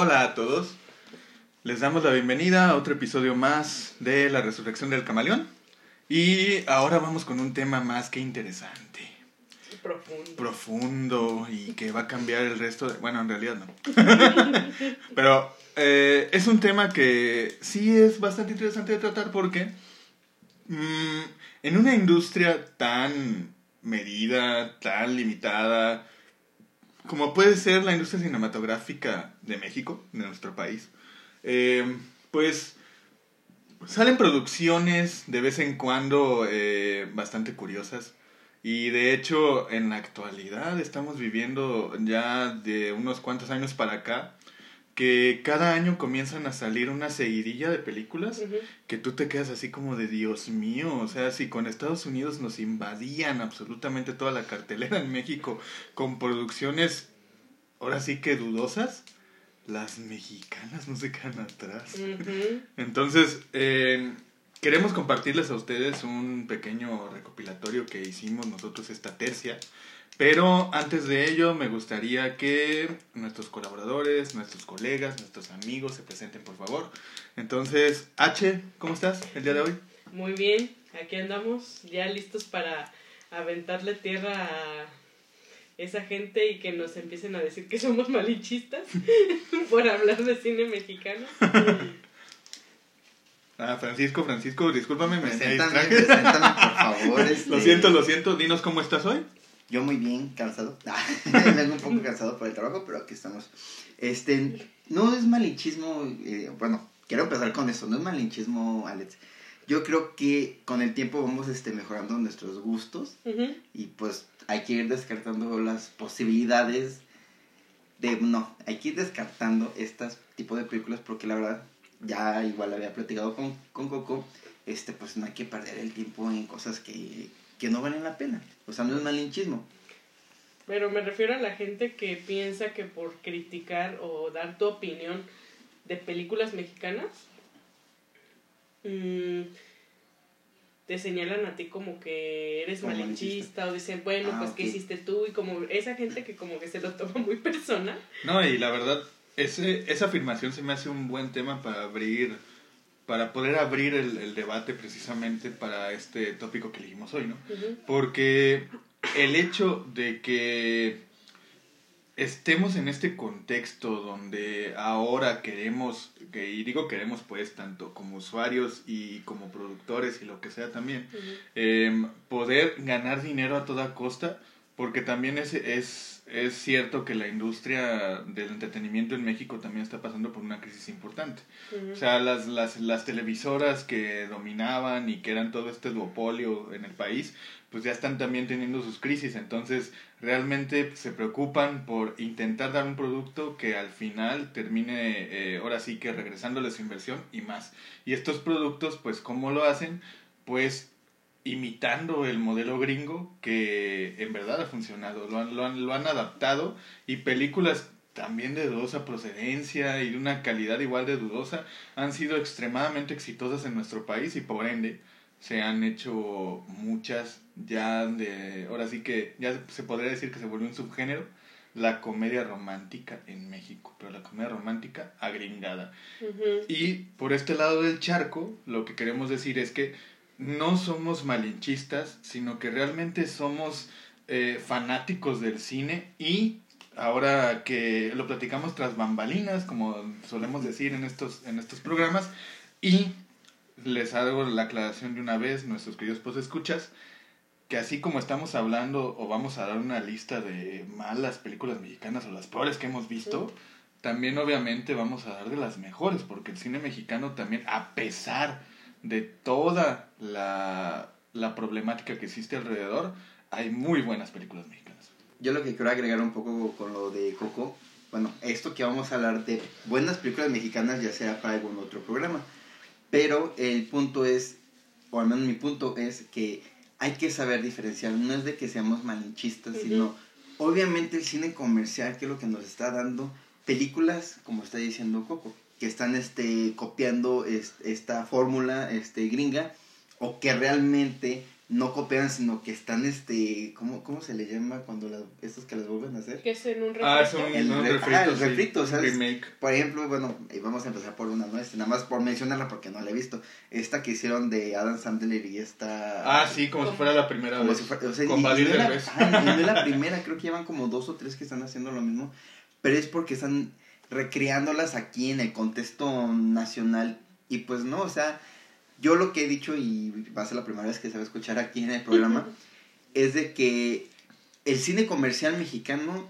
Hola a todos. Les damos la bienvenida a otro episodio más de La Resurrección del Camaleón. Y ahora vamos con un tema más que interesante. Profundo. Profundo y que va a cambiar el resto de... Bueno, en realidad no. Pero eh, es un tema que sí es bastante interesante de tratar porque mm, en una industria tan medida, tan limitada, como puede ser la industria cinematográfica de México, de nuestro país, eh, pues salen producciones de vez en cuando eh, bastante curiosas. Y de hecho, en la actualidad estamos viviendo ya de unos cuantos años para acá que cada año comienzan a salir una seguidilla de películas que tú te quedas así como de Dios mío, o sea, si con Estados Unidos nos invadían absolutamente toda la cartelera en México con producciones ahora sí que dudosas, las mexicanas no se quedan atrás. Entonces, eh, queremos compartirles a ustedes un pequeño recopilatorio que hicimos nosotros esta tercia. Pero antes de ello, me gustaría que nuestros colaboradores, nuestros colegas, nuestros amigos se presenten, por favor. Entonces, H, ¿cómo estás el día de hoy? Muy bien, aquí andamos ya listos para aventarle tierra a esa gente y que nos empiecen a decir que somos malinchistas por hablar de cine mexicano. Ah, Francisco, Francisco, discúlpame, me Preséntame, preséntame, por favor. este, Lo siento, lo siento. Dinos cómo estás hoy. Yo muy bien, cansado. Vengo un poco cansado por el trabajo, pero aquí estamos. Este, no es malinchismo, eh, bueno, quiero empezar con eso, no es malinchismo, Alex. Yo creo que con el tiempo vamos este, mejorando nuestros gustos Ujú. y pues hay que ir descartando las posibilidades de, no, hay que ir descartando este tipo de películas porque la verdad, ya igual había platicado con, con Coco, este, pues no hay que perder el tiempo en cosas que, que no valen la pena. O sea, no es malinchismo. Pero me refiero a la gente que piensa que por criticar o dar tu opinión de películas mexicanas, mm, te señalan a ti como que eres Como malinchista o dicen, bueno, Ah, pues ¿qué ok. hiciste tú? Y como esa gente que como que se lo toma muy personal. No, y la verdad, ese, esa afirmación se me hace un buen tema para abrir, para poder abrir el, el debate precisamente para este tópico que elegimos hoy, ¿no? Porque el hecho de que estemos en este contexto donde ahora queremos, que, y digo queremos pues tanto como usuarios y como productores y lo que sea también, eh, poder ganar dinero a toda costa, porque también es, es, es cierto que la industria del entretenimiento en México también está pasando por una crisis importante. O sea, las, las, las televisoras que dominaban y que eran todo este duopolio en el país, pues ya están también teniendo sus crisis. Entonces, realmente se preocupan por intentar dar un producto que al final termine, eh, ahora sí que regresándole su inversión y más. Y estos productos, pues, ¿cómo lo hacen? Pues imitando el modelo gringo que en verdad ha funcionado. Lo han, lo han, lo han adaptado y películas también de dudosa procedencia y de una calidad igual de dudosa han sido extremadamente exitosas en nuestro país y por ende se han hecho muchas ya de ahora sí que ya se podría decir que se volvió un subgénero la comedia romántica en México pero la comedia romántica agringada y por este lado del charco, lo que queremos decir es que no somos malinchistas, sino que realmente somos eh, fanáticos del cine y ahora que lo platicamos tras bambalinas, como solemos decir en estos, en estos programas, y les hago la aclaración de una vez, nuestros queridos escuchas, que así como estamos hablando o vamos a dar una lista de malas películas mexicanas o las peores que hemos visto, también obviamente vamos a dar de las mejores, porque el cine mexicano también, a pesar de toda la, la problemática que existe alrededor, hay muy buenas películas mexicanas. Yo lo que quiero agregar un poco con lo de Coco, bueno, esto que vamos a hablar de buenas películas mexicanas ya será para algún otro programa, pero el punto es, o al menos mi punto es que hay que saber diferenciar, no es de que seamos malinchistas, sino obviamente el cine comercial que es lo que nos está dando películas, como está diciendo Coco, que están este, copiando es- esta fórmula este, gringa o que realmente no cooperan, sino que están, este, ¿cómo, cómo se le llama cuando las, estos que las vuelven a hacer? Que es en un Ah, es refresco. un, El un re- refrito, ah, el sí, refrito, ¿sabes? remake. Por ejemplo, bueno, eh, vamos a empezar por una, ¿no? Este, nada más por mencionarla porque no la he visto. Esta que hicieron de Adam Sandler y esta... Ah, sí, como si fuera la primera Como vez. si fuera, o sea, Con y- y no la- y no es la primera, creo que llevan como dos o tres que están haciendo lo mismo, pero es porque están recreándolas aquí en el contexto nacional y pues no, o sea, yo lo que he dicho y va a ser la primera vez que se va a escuchar aquí en el programa es de que el cine comercial mexicano,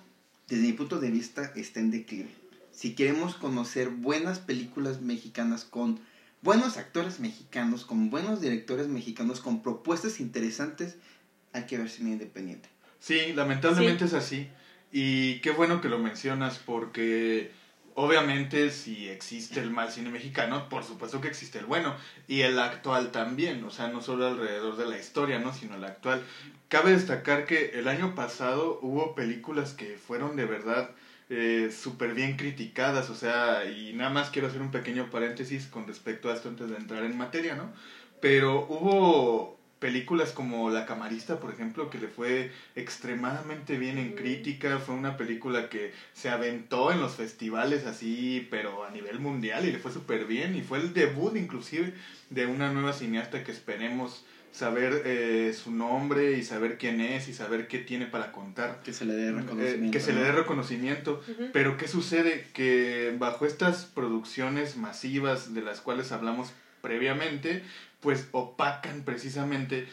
desde mi punto de vista, está en declive. Si queremos conocer buenas películas mexicanas con buenos actores mexicanos, con buenos directores mexicanos, con propuestas interesantes, hay que ver cine independiente. Sí, lamentablemente es así. Y qué bueno que lo mencionas porque obviamente si existe el mal cine mexicano, por supuesto que existe el bueno. Y el actual también, o sea, no solo alrededor de la historia, ¿no? Sino el actual. Cabe destacar que el año pasado hubo películas que fueron de verdad eh, súper bien criticadas, o sea, y nada más quiero hacer un pequeño paréntesis con respecto a esto antes de entrar en materia, ¿no? Pero hubo películas como La Camarista, por ejemplo, que le fue extremadamente bien en crítica, fue una película que se aventó en los festivales así, pero a nivel mundial y le fue súper bien y fue el debut inclusive de una nueva cineasta que esperemos saber eh, su nombre y saber quién es y saber qué tiene para contar. Que se le dé Eh, reconocimiento. que se le dé reconocimiento. Pero ¿qué sucede? Que bajo estas producciones masivas de las cuales hablamos previamente, pues opacan precisamente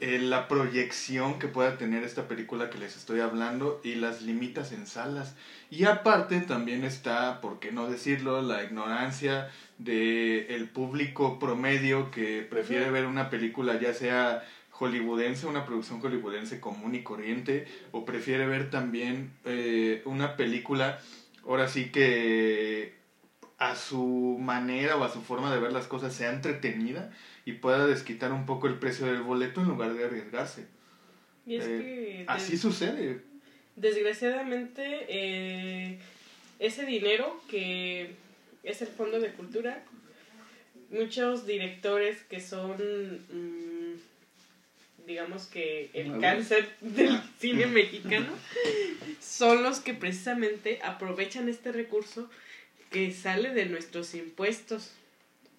eh, la proyección que pueda tener esta película que les estoy hablando y las limitas en salas. Y aparte también está, por qué no decirlo, la ignorancia de el público promedio que prefiere ver una película ya sea hollywoodense, una producción hollywoodense común y corriente, o prefiere ver también eh, una película, ahora sí que a su manera o a su forma de ver las cosas sea entretenida y pueda desquitar un poco el precio del boleto en lugar de arriesgarse. Y es Eh, que Así sucede. desgraciadamente eh, ese dinero que es el Fondo de Cultura, muchos directores que son, mm, digamos que el cáncer del cine mexicano, son los que precisamente aprovechan este recurso que sale de nuestros impuestos.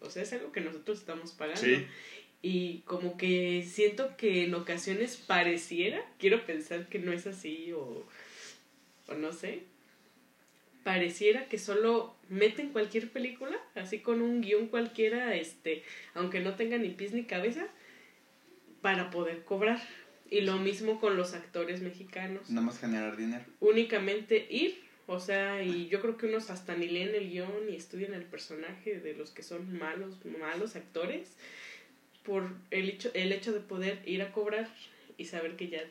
O sea, es algo que nosotros estamos pagando. Sí. Y como que siento que en ocasiones pareciera, quiero pensar que no es así o, o no sé, pareciera que solo meten cualquier película, así con un guion cualquiera, este, aunque no tenga ni pies ni cabeza, para poder cobrar. Y lo mismo con los actores mexicanos. Nada más generar dinero. Únicamente ir, o sea, y yo creo que unos hasta ni leen el guion ni estudian el personaje de los que son malos, malos actores, por el hecho, el hecho de poder ir a cobrar y saber que ya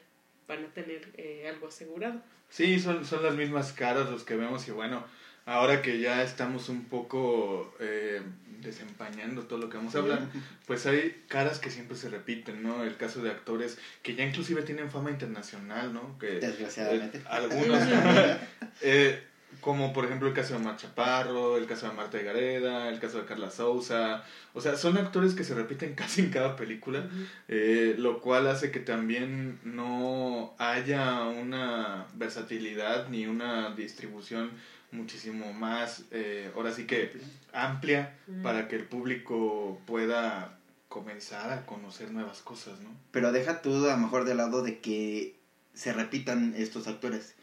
van a tener eh, algo asegurado. Sí, son, son las mismas caras los que vemos y bueno, ahora que ya estamos un poco eh, desempañando todo lo que vamos a hablar, pues hay caras que siempre se repiten, ¿no? El caso de actores que ya inclusive tienen fama internacional, ¿no? Que, Desgraciadamente. eh, algunos, eh, como por ejemplo el caso de Mar Chaparro, el caso de Marta de Gareda, el caso de Carla Souza, o sea, son actores que se repiten casi en cada película, eh, lo cual hace que también no haya una versatilidad ni una distribución muchísimo más, eh, ahora sí que amplia, para que el público pueda comenzar a conocer nuevas cosas, ¿no? Pero deja tú a lo mejor de lado de que se repitan estos actores.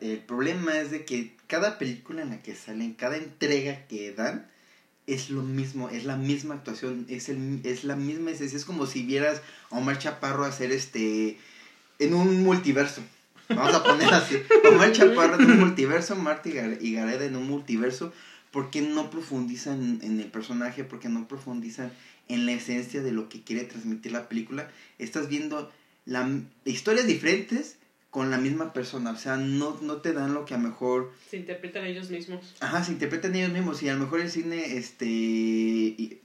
El problema es de que cada película en la que salen, cada entrega que dan, es lo mismo, es la misma actuación, es, el, es la misma esencia. Es como si vieras a Omar Chaparro hacer este. en un multiverso. Vamos a poner así. Omar Chaparro en un multiverso, Marta y Gar- y Gareda en un multiverso. porque no profundizan en el personaje? porque no profundizan en la esencia de lo que quiere transmitir la película? Estás viendo la, historias diferentes con la misma persona. O sea, no, no te dan lo que a lo mejor Se interpretan ellos mismos. Ajá, se interpretan ellos mismos y a lo mejor el cine este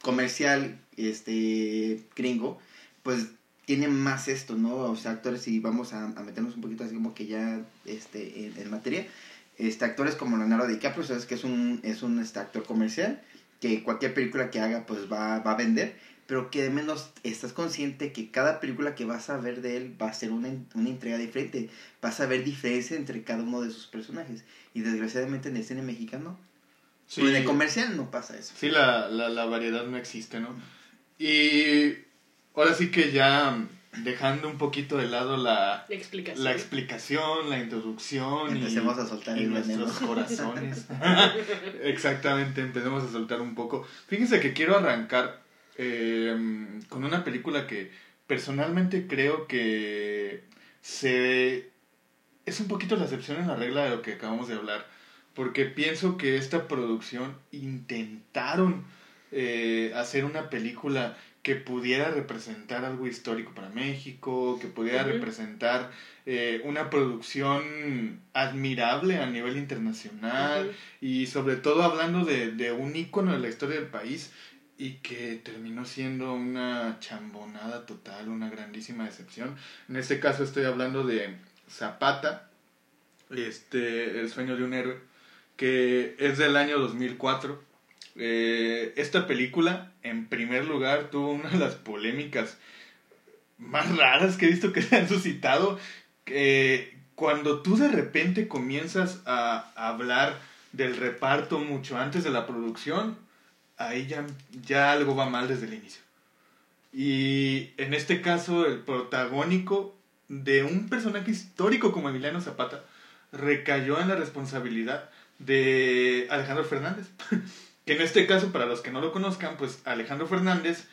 comercial este gringo pues tiene más esto, ¿no? O sea, actores y vamos a, a meternos un poquito así como que ya este en, en materia, este actores como Leonardo DiCaprio, sabes que es un es un este actor comercial que cualquier película que haga pues va, va a vender, pero que de menos estás consciente que cada película que vas a ver de él va a ser una, una entrega diferente, vas a ver diferencia entre cada uno de sus personajes. Y desgraciadamente en el cine mexicano, Sí, en el comercial no pasa eso. sí la, la, la variedad no existe, ¿no? Y ahora sí que ya dejando un poquito de lado la, Explicación. la explicación, la introducción Empecemos y, a soltar y el veneno. nuestros corazones. Exactamente, empecemos a soltar un poco. Fíjense que quiero arrancar eh, con una película que personalmente creo que se es un poquito la excepción en la regla de lo que acabamos de hablar, porque pienso que esta producción intentaron eh, hacer una película que pudiera representar algo histórico para México, que pudiera representar eh, una producción admirable a nivel internacional y sobre todo hablando de, de un ícono de la historia del país y que terminó siendo una chambonada total, una grandísima decepción. En este caso estoy hablando de Zapata, este, El sueño de un héroe, que es del año 2004. Eh, esta película, en primer lugar, tuvo una de las polémicas más raras que he visto que se han suscitado. que cuando tú de repente comienzas a hablar del reparto mucho antes de la producción, ahí ya, ya algo va mal desde el inicio. Y en este caso, el protagónico de un personaje histórico como Emiliano Zapata recayó en la responsabilidad de Alejandro Fernández. que en este caso, para los que no lo conozcan, pues Alejandro Fernández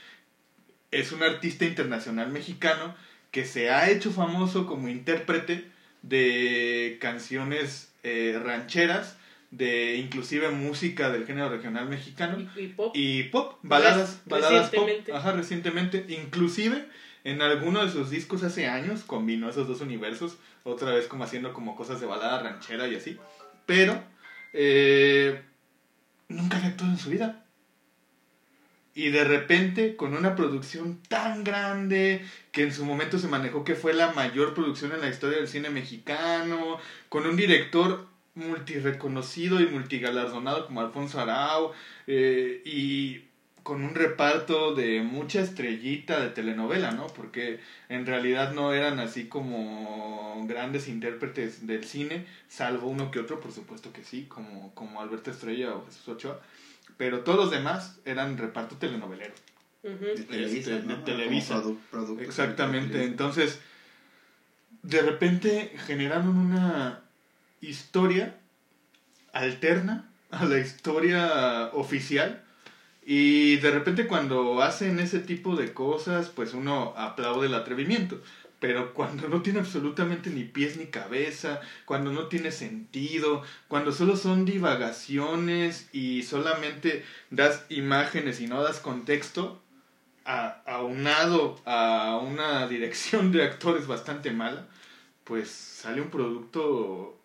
es un artista internacional mexicano que se ha hecho famoso como intérprete de canciones eh, rancheras, de inclusive música del género regional mexicano Y, y pop. y pop, baladas, baladas pop, ajá, recientemente, inclusive en alguno de sus discos hace años combinó esos dos universos, otra vez como haciendo como cosas de balada ranchera y así, pero eh, nunca había actuado en su vida. Y de repente, con una producción tan grande, que en su momento se manejó que fue la mayor producción en la historia del cine mexicano, con un director multireconocido y multigalardonado como Alfonso Arau, eh, y con un reparto de mucha estrellita de telenovela, ¿no? Porque en realidad no eran así como grandes intérpretes del cine, salvo uno que otro, por supuesto que sí, como, como Alberto Estrella o Jesús Ochoa, pero todos los demás eran reparto telenovelero. Ujú. De Televisa, Este, de. Televisa. Exactamente, de Televisa. entonces de repente generaron una historia alterna a la historia oficial. Y de repente cuando hacen ese tipo de cosas pues uno aplaude el atrevimiento. Pero cuando no tiene absolutamente ni pies ni cabeza, cuando no tiene sentido, cuando solo son divagaciones y solamente das imágenes y no das contexto, a- aunado a una dirección de actores bastante mala, pues sale un producto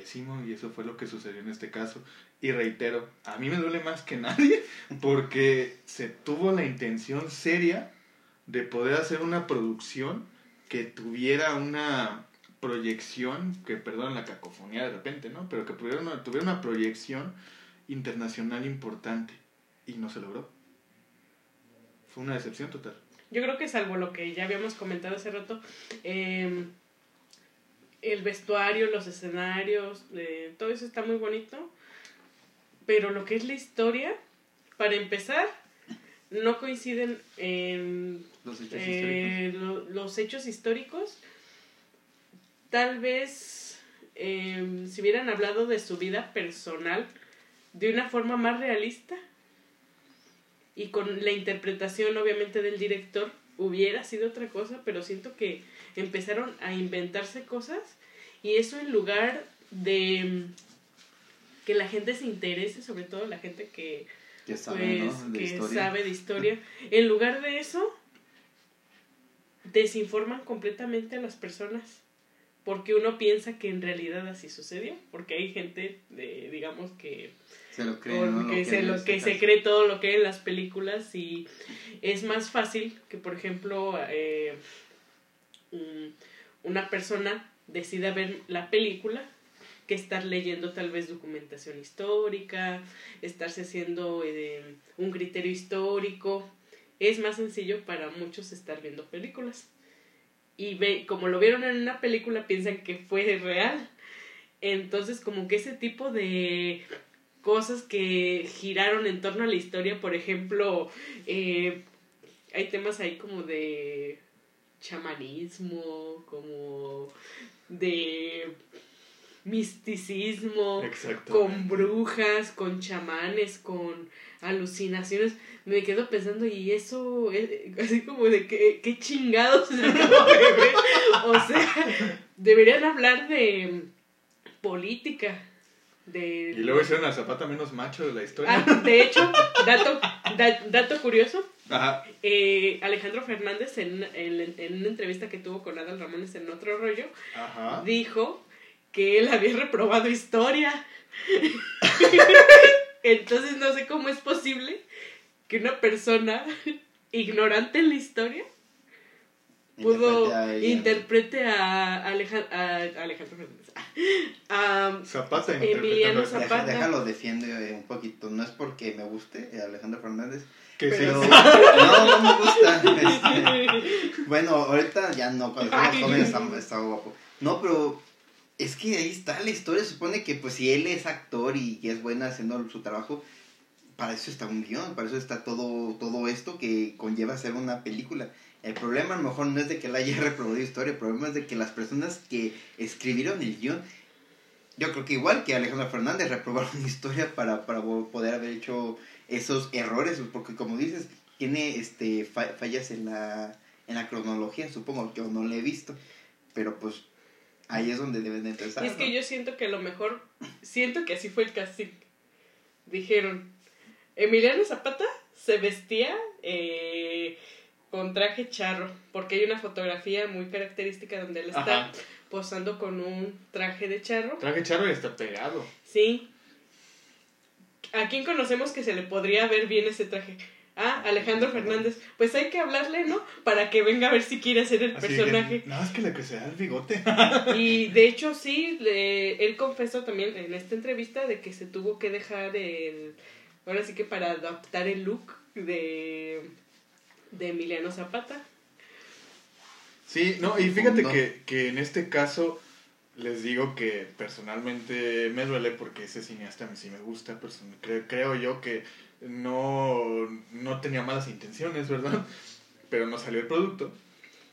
pésimo y eso fue lo que sucedió en este caso. Y reitero, a mí me duele más que nadie porque se tuvo la intención seria de poder hacer una producción que tuviera una proyección, que perdón la cacofonía de repente, ¿no? Pero que tuviera una, tuviera una proyección internacional importante y no se logró. Fue una decepción total. Yo creo que salvo lo que ya habíamos comentado hace rato, eh, el vestuario, los escenarios, eh, todo eso está muy bonito, pero lo que es la historia, para empezar, no coinciden en Los hechos históricos. eh, lo- los hechos históricos. Tal vez eh, si hubieran hablado de su vida personal de una forma más realista y con la interpretación obviamente del director hubiera sido otra cosa, pero siento que empezaron a inventarse cosas y eso en lugar de mm, que la gente se interese, sobre todo la gente que Que saben, pues, ¿no? De que historia. sabe de historia. En lugar de eso, desinforman completamente a las personas. Porque uno piensa que en realidad así sucedió. Porque hay gente, de, digamos, que, Se lo que, se, lo, que se cree todo lo que hay en las películas. Y es más fácil que, por ejemplo, eh, mm, una persona decida ver la película que estar leyendo tal vez documentación histórica, estarse haciendo eh, un criterio histórico. Es más sencillo para muchos estar viendo películas. Y ve, como lo vieron en una película, piensan que fue real. Entonces, como que ese tipo de cosas que giraron en torno a la historia, por ejemplo, eh, hay temas ahí como de chamanismo, como de misticismo, con brujas, con chamanes, con alucinaciones. Me quedo pensando, y eso, eh, así como de que, qué chingados de ver. O sea, deberían hablar de política. De, y luego hicieron a Zapata menos macho de la historia. Ah, de hecho, dato, dato curioso, eh, Alejandro Fernández, en, en, una entrevista que tuvo con Adal Ramones en otro rollo, dijo que él había reprobado historia. Entonces no sé cómo es posible que una persona ignorante en la historia pudo interprete a, Alejandro Fernández. A Zapata, Emiliano Zapata. Déjalo, defiende un poquito. No es porque me guste Alejandro Fernández, pero, no, no me gusta. Este, bueno, ahorita ya no, cuando estamos jóvenes está, guapo. No, pero es que ahí está la historia. Supone que pues si él es actor y es bueno haciendo su trabajo, para eso está un guion, para eso está todo, todo esto que conlleva hacer una película. El problema a lo mejor no es de que él haya reproducido historia, el problema es de que las personas que escribieron el guion, yo creo que igual que Alejandro Fernández reprobaron historia para, para poder haber hecho esos errores, porque como dices, tiene este fallas en la, en la cronología, supongo, que yo no le he visto, pero pues ahí es donde deben de empezar. Y es que yo siento que a lo mejor, siento que así fue el casting. Dijeron, Emiliano Zapata se vestía eh, con traje charro, porque hay una fotografía muy característica donde él está posando con un traje de charro. Traje charro y está pegado. Sí, ¿A quién conocemos que se le podría ver bien ese traje? Ah, Alejandro Fernández. Pues hay que hablarle, ¿no? Para que venga a ver si quiere hacer el personaje. no, es que le crecerá el bigote. y de hecho, sí, él confesó también en esta entrevista de que se tuvo que dejar el. Ahora sí que para adaptar el look de. De Emiliano Zapata. Sí, no, y fíjate que, que en este caso les digo que personalmente me duele porque ese cineasta a mí sí me gusta, creo, creo yo que no, no tenía malas intenciones, ¿verdad? Pero no salió el producto.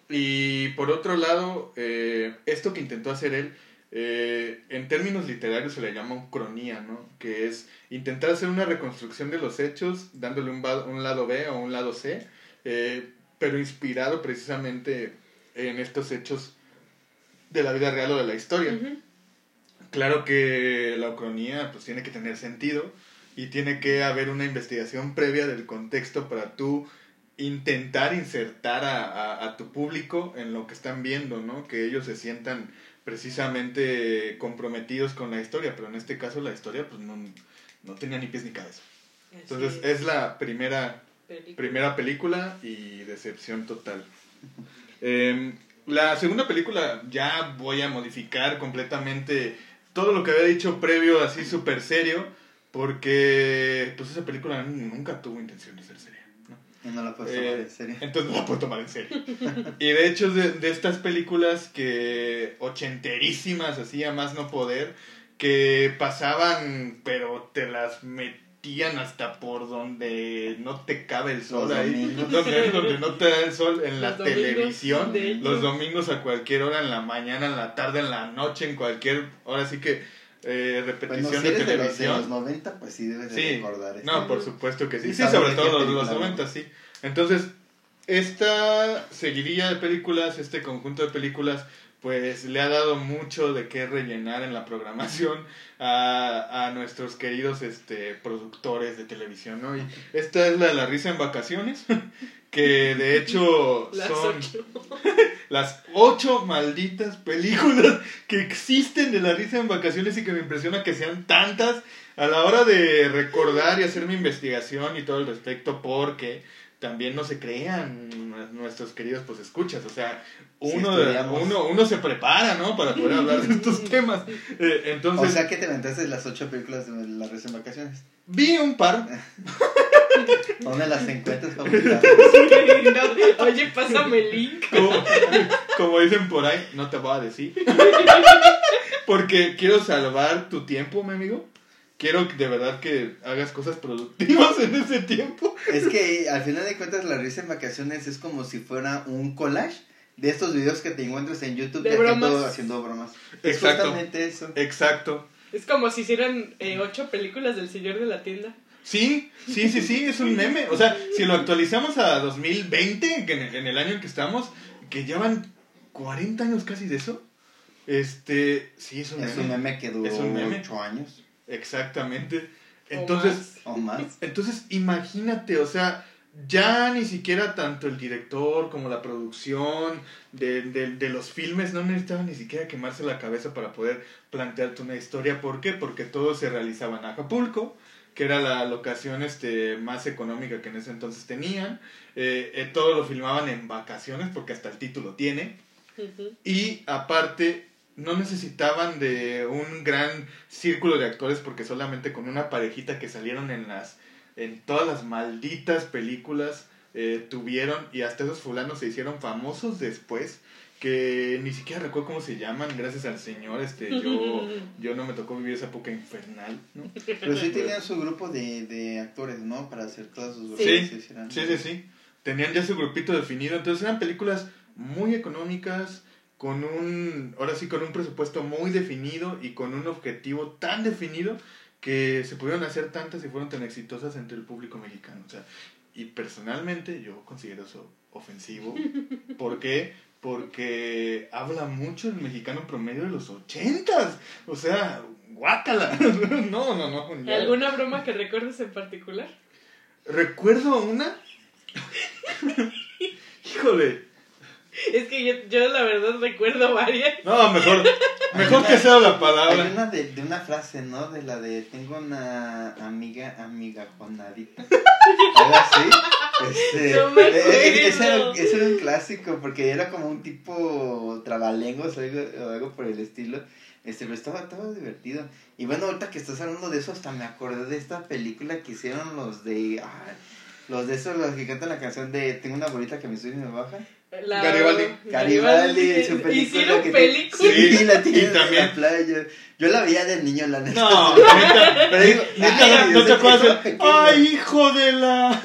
Y por otro lado, eh, esto que intentó hacer él, eh, en términos literarios se le llama cronía, ¿no? Que es intentar hacer una reconstrucción de los hechos, dándole un, un lado B o un lado C, eh, pero inspirado precisamente en estos hechos de la vida real o de la historia. Claro que la ucronía pues tiene que tener sentido y tiene que haber una investigación previa del contexto para tú intentar insertar a, a, tu público en lo que están viendo, ¿no? Que ellos se sientan precisamente comprometidos con la historia, pero en este caso la historia pues no, no tenía ni pies ni cabeza. Entonces es. la primera película. primera película y decepción total. Eh, la segunda película ya voy a modificar completamente todo lo que había dicho previo, así súper serio, porque pues esa película nunca tuvo intención de ser seria. ¿no? no la puedo tomar en serio. Entonces no la puedo tomar en serio. y de hecho de, de estas películas que ochenterísimas, así a más no poder, que pasaban, pero te las metían hasta por donde no te cabe el sol ahí, donde, donde, no te da el sol en la televisión, los domingos a cualquier hora, en la mañana, en la tarde, en la noche, en cualquier, ahora sí que eh, repetición de televisión. De los, 90, pues sí debes de recordar. No, por supuesto que sí, sí, sobre todo los, los 90, sí. Entonces, esta seguiría de películas, este conjunto de películas, pues le ha dado mucho de qué rellenar en la programación a, a nuestros queridos este, productores de televisión, ¿no? Y esta es la de la risa en vacaciones, que de hecho son las ocho malditas películas que existen de la risa en vacaciones y que me impresiona que sean tantas a la hora de recordar y hacer mi investigación y todo el respecto porque también no se crean nuestros queridos pues escuchas, o sea, uno, uno, uno se prepara, ¿no? Para poder hablar de estos temas. Eh, entonces, O sea que te aventaste las ocho películas de la recién vacaciones. vi un par, ¿Dónde las encuentras favoritas? No, oye, pásame el link. como, como dicen por ahí, no te voy a decir. Porque quiero salvar tu tiempo, mi amigo. Quiero que- de verdad que hagas cosas productivas en ese tiempo. Es que al final de cuentas la risa en vacaciones es como si fuera un collage de estos videos que te encuentras en YouTube De de, gente bromas. haciendo bromas. Es Exacto. justamente eso. Exacto. Es como si hicieran eh, ocho películas del señor de la tienda. Sí, sí, sí, sí, es un meme. O sea, si lo actualizamos a 2020, que en, en el año en que estamos, que llevan 40 años casi de eso, este, sí, es un Es meme. un meme que duró Es un meme. ocho años Exactamente. O Entonces, más. o más. entonces imagínate, o sea, ya ni siquiera tanto el director como la producción de, de, de los filmes no necesitaban ni siquiera quemarse la cabeza para poder plantearte una historia. ¿Por qué? Porque todo se realizaba en Acapulco, que era la locación este, más económica que en ese entonces tenían. Eh, eh, todo lo filmaban en vacaciones, porque hasta el título tiene. Y aparte, no necesitaban de un gran círculo de actores porque solamente con una parejita que salieron en las en todas las malditas películas eh, tuvieron y hasta esos fulanos se hicieron famosos después que ni siquiera recuerdo cómo se llaman gracias al señor este yo yo no me tocó vivir esa época infernal ¿no? Pero sí tenían su grupo de, de actores, ¿no? Para hacer todas sus. Sí. se hicieran- Sí, sí, sí. Tenían ya su grupito definido. Entonces eran películas muy económicas, con un, ahora sí, con un presupuesto muy definido y con un objetivo tan definido que se pudieron hacer tantas y fueron tan exitosas entre el público mexicano. O sea, y personalmente yo considero eso ofensivo. ¿Por qué? Porque habla mucho el mexicano promedio de los ochentas. O sea, guácala. No, no, no. ya. ¿Alguna broma que recuerdes en particular? Recuerdo una. Híjole. Es que yo, yo la verdad recuerdo varias. No, mejor. Mejor que sea la Hay palabra. una de, de una frase, ¿no? De la de tengo una amiga, amiga Jonadita. Algo así. Este, No me eh, eh, ese, era, ese era un clásico porque era como un tipo trabalengos o algo, o algo por el estilo. Este, pero estaba, estaba divertido. Y bueno, ahorita que estás hablando de eso, hasta me acordé de esta película que hicieron los de. ay, los de esos, los que cantan la canción de Tengo una bolita que me sube y me baja. La- Garibaldi. Garibaldi, su película. Hicieron que película. Sí, Sí, la tienen y en también- la playa. Yo la veía de niño, la neta. No, neta, Pero digo, neta, no te acuerdas. Ay, hijo de la.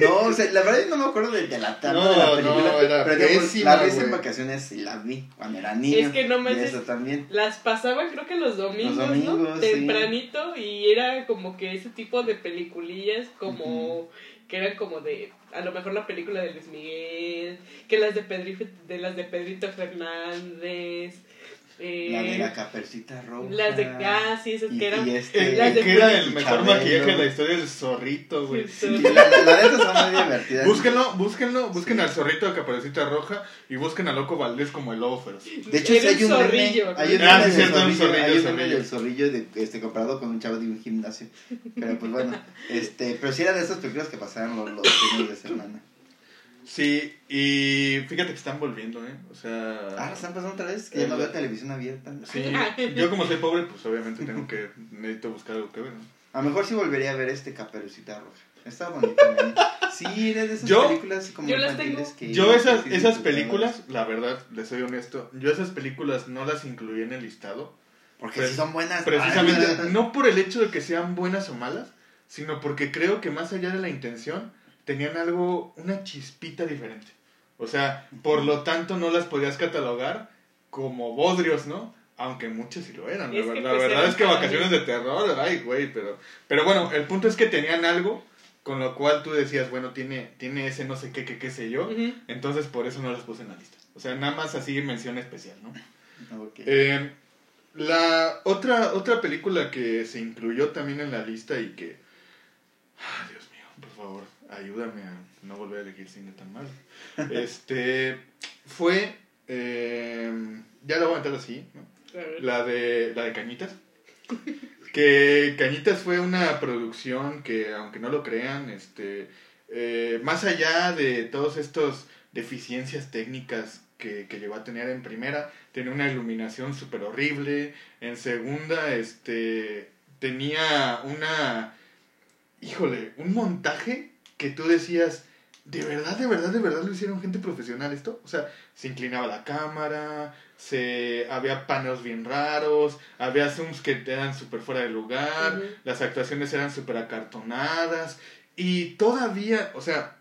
No, o sea, la verdad yo no me acuerdo de, de la trama No, de la no, película. era pero pésima, la vez en vacaciones sí la vi cuando era niño. Es que no y manches. eso también. Las pasaban creo que los domingos, Los domingos, ¿no? sí. Tempranito y era como que ese tipo de peliculillas como que eran como de a lo mejor la película de Luis Miguel, que las de de las de Pedrito Fernández, eh, La de la capercita roja. las de ah, sí, esas y, que eran y este, Las de que era el mejor Chabelo. maquillaje de la historia del zorrito, güey. Sí, la, la, la neta está muy divertida. Búsquenlo, búsquenlo, busquen al zorrito de Caperucita Roja y busquen a Loco Valdés como el lobo feroz. De hecho, sí hay un un meme, zorrillo, hay un. Ah, meme sí, del cierto, un zorrillo, zorrillo, hay un zorrillo. del zorrillo de, este, comparado con un chavo de un gimnasio. Pero pues bueno, este, pero sí era de esas películas que pasaban los, los fines de semana. Sí, y fíjate que están volviendo, ¿eh? O sea... Ah, ¿están pasando otra vez? Que ya no veo televisión abierta. Sí, yo como soy pobre, pues obviamente tengo que, necesito buscar algo que ver, ¿no? A lo mejor sí volvería a ver este Caperucita Roja. Está bonito, ¿no? Sí, era de esas Yo- películas como yo las infantiles tengo. que... Yo esas, esas películas, la verdad, les soy honesto, yo esas películas no las incluí en el listado. Porque Pre- sí son buenas. Precisamente, no por el hecho de que sean buenas o malas, sino porque creo que más allá de la intención, tenían algo, una chispita diferente. O sea, por lo tanto no las podías catalogar como bodrios, ¿no? Aunque muchos sí lo eran. La, que, pues, verdad es que para vacaciones de terror, ay, güey, pero... Pero bueno, el punto es que tenían algo con lo cual tú decías, bueno, tiene, tiene ese no sé qué, qué, qué sé yo. Entonces por eso no las puse en la lista. O sea, nada más así mención especial, ¿no? Ok. Eh, la otra, otra película que se incluyó también en la lista y que... Ah, Dios mío, por favor, ayúdame a no volver a elegir cine tan mal. Este, fue... eh, ya la voy a meter así, ¿no? La de, la de Cañitas. Que Cañitas fue una producción que, aunque no lo crean, este, eh, más allá de todos estos deficiencias técnicas que, que llegó a tener en primera, tenía una iluminación súper horrible, en segunda, este, tenía una, híjole, un montaje que tú decías, ¿de verdad, de verdad, de verdad lo hicieron gente profesional esto? O sea, se inclinaba la cámara, se había paneos bien raros, había zooms que eran súper fuera de lugar, las actuaciones eran súper acartonadas y todavía, o sea,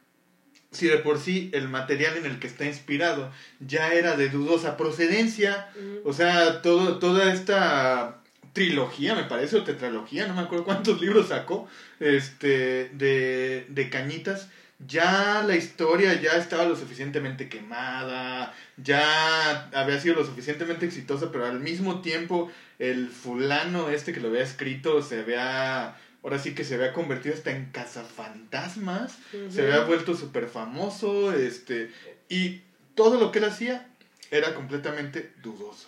si de por sí el material en el que está inspirado ya era de dudosa procedencia, o sea, todo, toda esta trilogía, me parece, o tetralogía, no me acuerdo cuántos libros sacó, este, de, de cañitas, ya la historia ya estaba lo suficientemente quemada, ya había sido lo suficientemente exitosa, pero al mismo tiempo el fulano este que lo había escrito se había, ahora sí que se había convertido hasta en cazafantasmas, se había vuelto súper famoso, este, y todo lo que él hacía era completamente dudoso.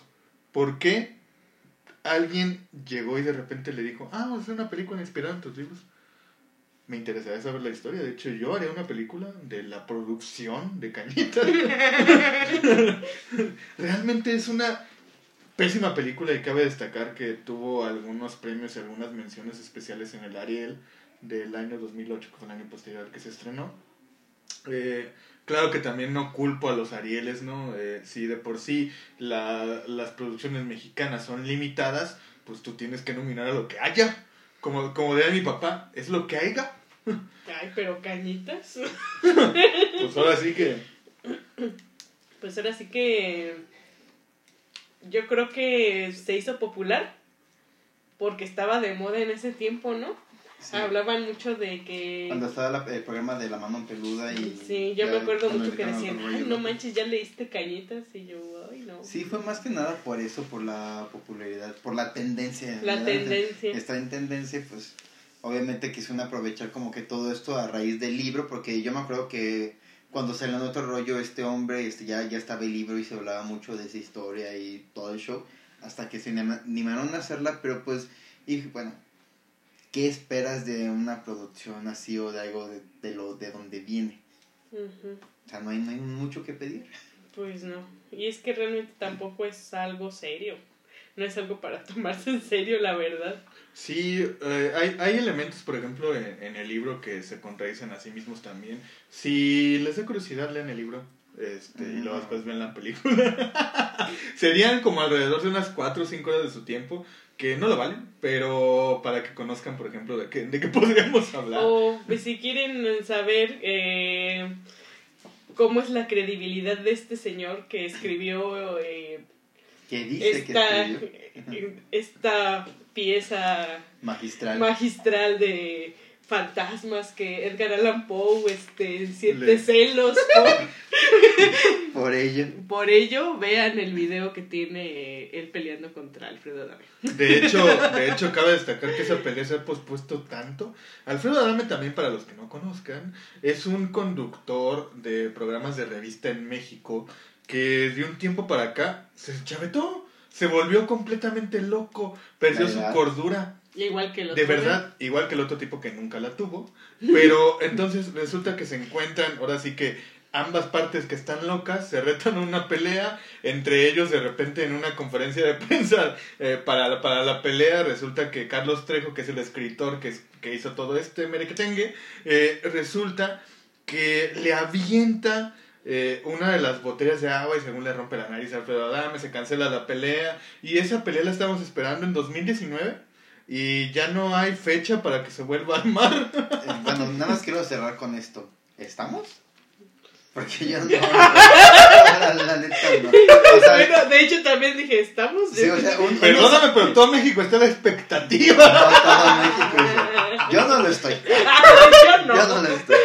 ¿Por qué alguien llegó y de repente le dijo, ah, hacer una película inspirada en tus libros? Me interesaría saber la historia. De hecho, yo haría una película de la producción de Cañitas. Realmente es una pésima película y cabe destacar que tuvo algunos premios y algunas menciones especiales en el Ariel del año 2008, que fue el año posterior al que se estrenó. Eh, claro que también no culpo a los Arieles, ¿no? Eh, si de por sí la- las producciones mexicanas son limitadas, pues tú tienes que nominar a lo que haya. Como, como diría mi papá, es lo que haya. Ay, pero cañitas. Pues ahora sí que... Pues ahora sí que yo creo que se hizo popular porque estaba de moda en ese tiempo, ¿no? Sí. Hablaban mucho de que... Cuando estaba la- el programa de la mano peluda y... Sí, yo me acuerdo mucho que decían, ay, no manches, ya leíste cañitas y yo, ay, no. Sí, fue más que nada por eso, por la popularidad, por la tendencia. La ¿verdad? tendencia. Está en tendencia, pues obviamente quisieron aprovechar como que todo esto a raíz del libro, porque yo me acuerdo que cuando salió en otro rollo este hombre, este ya, ya estaba el libro y se hablaba mucho de esa historia y todo el show, hasta que se anima- animaron a hacerla, pero pues, y bueno, ¿qué esperas de una producción así o de algo de, de lo de donde viene? Ujú. O sea, no hay, no hay mucho que pedir. Pues no. Y es que realmente tampoco es algo serio. No es algo para tomarse en serio, la verdad. Sí, eh, hay, hay elementos, por ejemplo, en, en el libro que se contradicen a sí mismos también. Si les da curiosidad, lean el libro este, y luego después ven la película. Serían como alrededor de unas 4 o 5 horas de su tiempo, que no lo valen, pero para que conozcan, por ejemplo, de qué, de qué podríamos hablar. O pues, si quieren saber eh, cómo es la credibilidad de este señor que escribió eh, ¿Qué dice esta, que escribió? esta pieza Magistral. magistral de fantasmas que Edgar Allan Poe este, siente Le- celos por, Por ello. por ello vean el video que tiene él peleando contra Alfredo Adame De hecho, de hecho, cabe destacar que esa pelea se ha pospuesto tanto. Alfredo Adame también, para los que no conozcan, es un conductor de programas de revista en México que de un tiempo para acá se chavetó, se volvió completamente loco, perdió su ¿Verdad? Igual que el De otro verdad, igual que el otro tipo que nunca la tuvo. Pero entonces resulta que se encuentran, ahora sí que ambas partes que están locas se retan una pelea. Entre ellos, de repente, en una conferencia de prensa eh, para, la- para la pelea, resulta que Carlos Trejo, que es el escritor que, que hizo todo este merequetengue, eh, resulta que le avienta eh, una de las botellas de agua y según le rompe la nariz a Alfredo Adame, se cancela la pelea y esa pelea la estamos esperando en 2019 y ya no hay fecha para que se vuelva a armar. Eh, Bueno, nada más quiero cerrar con esto. ¿Estamos? Porque yo no. la, la neta no. O sea, Bueno, de hecho también dije, ¿estamos? sí, o sea, un- Perdóname, pero todo México está a la expectativa. No, todo México dice, Yo no lo estoy. Yo no. Yo no lo estoy.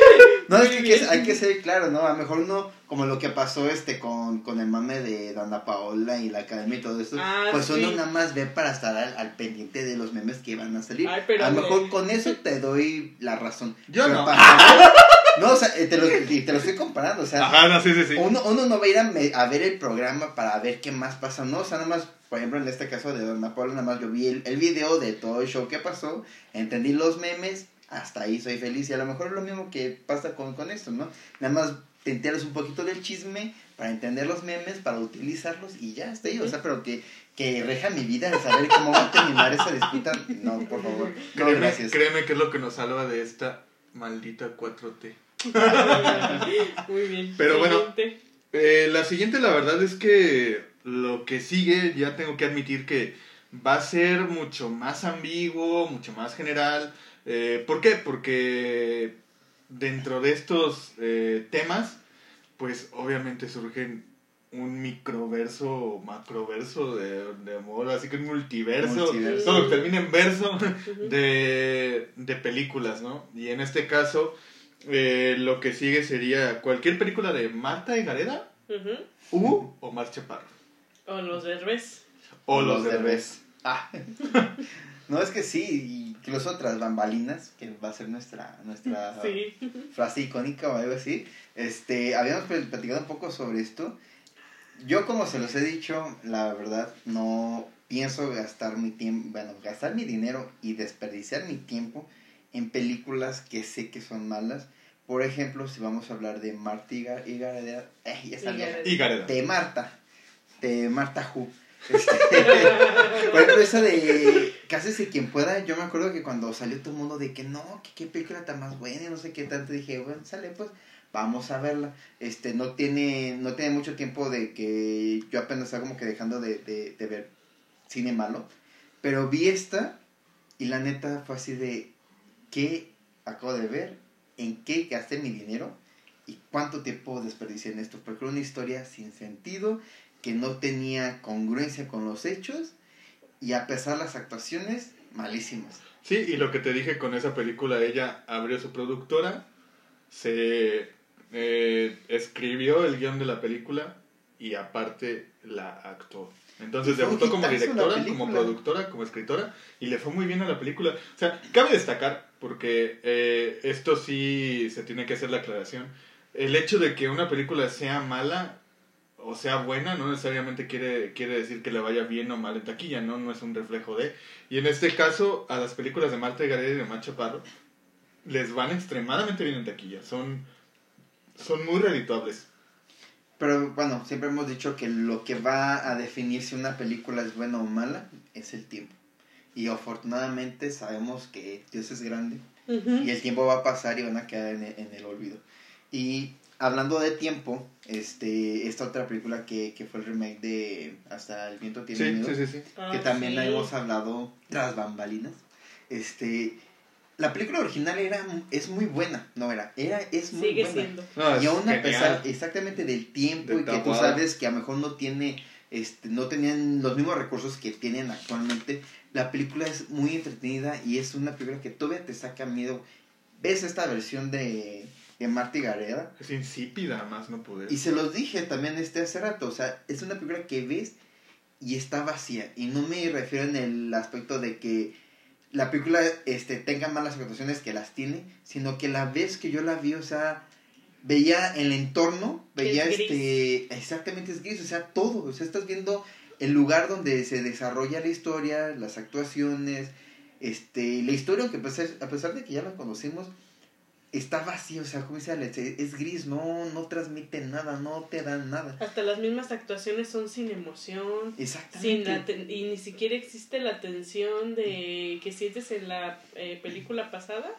No, es que, hay que hay que ser claro, ¿no? A lo mejor no, como lo que pasó este con, con el mame de Dana Paola y la academia y todo eso. Ah, pues sí. uno nada más ve para estar al, al pendiente de los memes que van a salir. Ay, pero a lo me- mejor con eso te doy la razón. Yo Pero no. para- no, o sea, eh, te lo, te lo estoy comparando, o sea. Ajá, no, sí, sí, sí. Uno, uno no va a ir a, me- a ver el programa para ver qué más pasa, ¿no? O sea, nada más, por ejemplo, en este caso de Dona Paula, nada más yo vi el, el video de todo el show que pasó, entendí los memes hasta ahí soy feliz. Y a lo mejor es lo mismo que pasa con, con esto, ¿no? Nada más te enteras un poquito del chisme para entender los memes, para utilizarlos y ya está ahí. O sea, pero que, que reja mi vida de saber cómo va a terminar esa disputa. No, por favor. No, créeme, gracias. créeme que es lo que nos salva de esta maldita 4T. Muy bien. Pero bueno. Eh, la siguiente, la verdad es que lo que sigue, ya tengo que admitir que va a ser mucho más ambiguo, mucho más general. Eh, ¿Por qué? Porque dentro de estos eh, temas, pues obviamente surgen un microverso o macroverso de, de amor, así que un multiverso, Multiverso. todo lo que termina en verso de, de películas, ¿no? Y en este caso, eh, lo que sigue sería cualquier película de Marta y Gareda. U o Mar Chaparro. O los derbez. O los Derbez. Ah. no, es que sí, y que las otras bambalinas, que va a ser nuestra, nuestra Sí. frase icónica o algo así. Este, habíamos pl- platicado un poco sobre esto. Yo, como se los he dicho, la verdad, no pienso gastar mi tiempo, bueno, gastar mi dinero y desperdiciar mi tiempo en películas que sé que son malas. Por ejemplo, si vamos a hablar de Marta y Gar- y Gareda, eh, ya de Marta, de Marta Who. Este, por ejemplo, esa de Cásese quien pueda, yo me acuerdo que cuando salió todo el mundo de que no, que qué película tan más buena y no sé qué tanto, dije, bueno, sale pues, vamos a verla. Este, no tiene, no tiene mucho tiempo de que yo apenas estaba como que dejando de, de, de ver cine malo, pero vi esta y la neta fue así de, ¿qué acabo de ver? ¿En qué gasté mi dinero? ¿Y cuánto tiempo desperdicié en esto? Porque era una historia sin sentido, que no tenía congruencia con los hechos, y a pesar de las actuaciones, malísimas. Sí, y lo que te dije con esa película, ella abrió su productora, se eh, escribió el guion de la película y aparte la actuó. Entonces debutó como directora, como productora, como escritora y le fue muy bien a la película. O sea, cabe destacar, porque eh, esto sí se tiene que hacer la aclaración, el hecho de que una película sea mala o sea buena no necesariamente quiere, quiere decir que le vaya bien o mal en taquilla, ¿no? No es un reflejo de... Y en este caso, a las películas de Marta y Gareda y de Mar Chaparro les van extremadamente bien en taquilla. Son, son muy redituables. Pero bueno, siempre hemos dicho que lo que va a definir si una película es buena o mala es el tiempo. Y afortunadamente sabemos que Dios es grande y el tiempo va a pasar y van a quedar en el, en el olvido. Y hablando de tiempo, este esta otra película que, que fue el remake de Hasta el viento tiene Sí, miedo, sí, sí, sí. Ah, que también sí. la hemos hablado tras bambalinas. Este, la película original era es muy buena, no era, era es muy Sigue buena. siendo. No, Y aún a pesar exactamente del tiempo De y que tú sabes que a lo mejor no tiene, este, no tenían los mismos recursos que tienen actualmente, la película es muy entretenida y es una película que todavía te saca miedo. Ves esta versión de, de Marta y Gareda Es insípida, más no poder. y se los dije también este hace rato, o sea, es una película que ves y está vacía. Y no me refiero en el aspecto de que la película este, tenga malas actuaciones que las tiene, sino que la vez que yo la vi, o sea, veía el entorno, veía Es este, exactamente es gris, o sea, todo, o sea, estás viendo el lugar donde se desarrolla la historia, las actuaciones, este, la historia, aunque a pesar, a pesar de que ya la conocimos, está vacía, o sea, como dice Alex, es gris, no, no transmite nada, no te dan nada. Hasta las mismas actuaciones son sin emoción. Sin Exactamente. la ten- y ni siquiera existe la tensión de que sientes en la eh, película pasada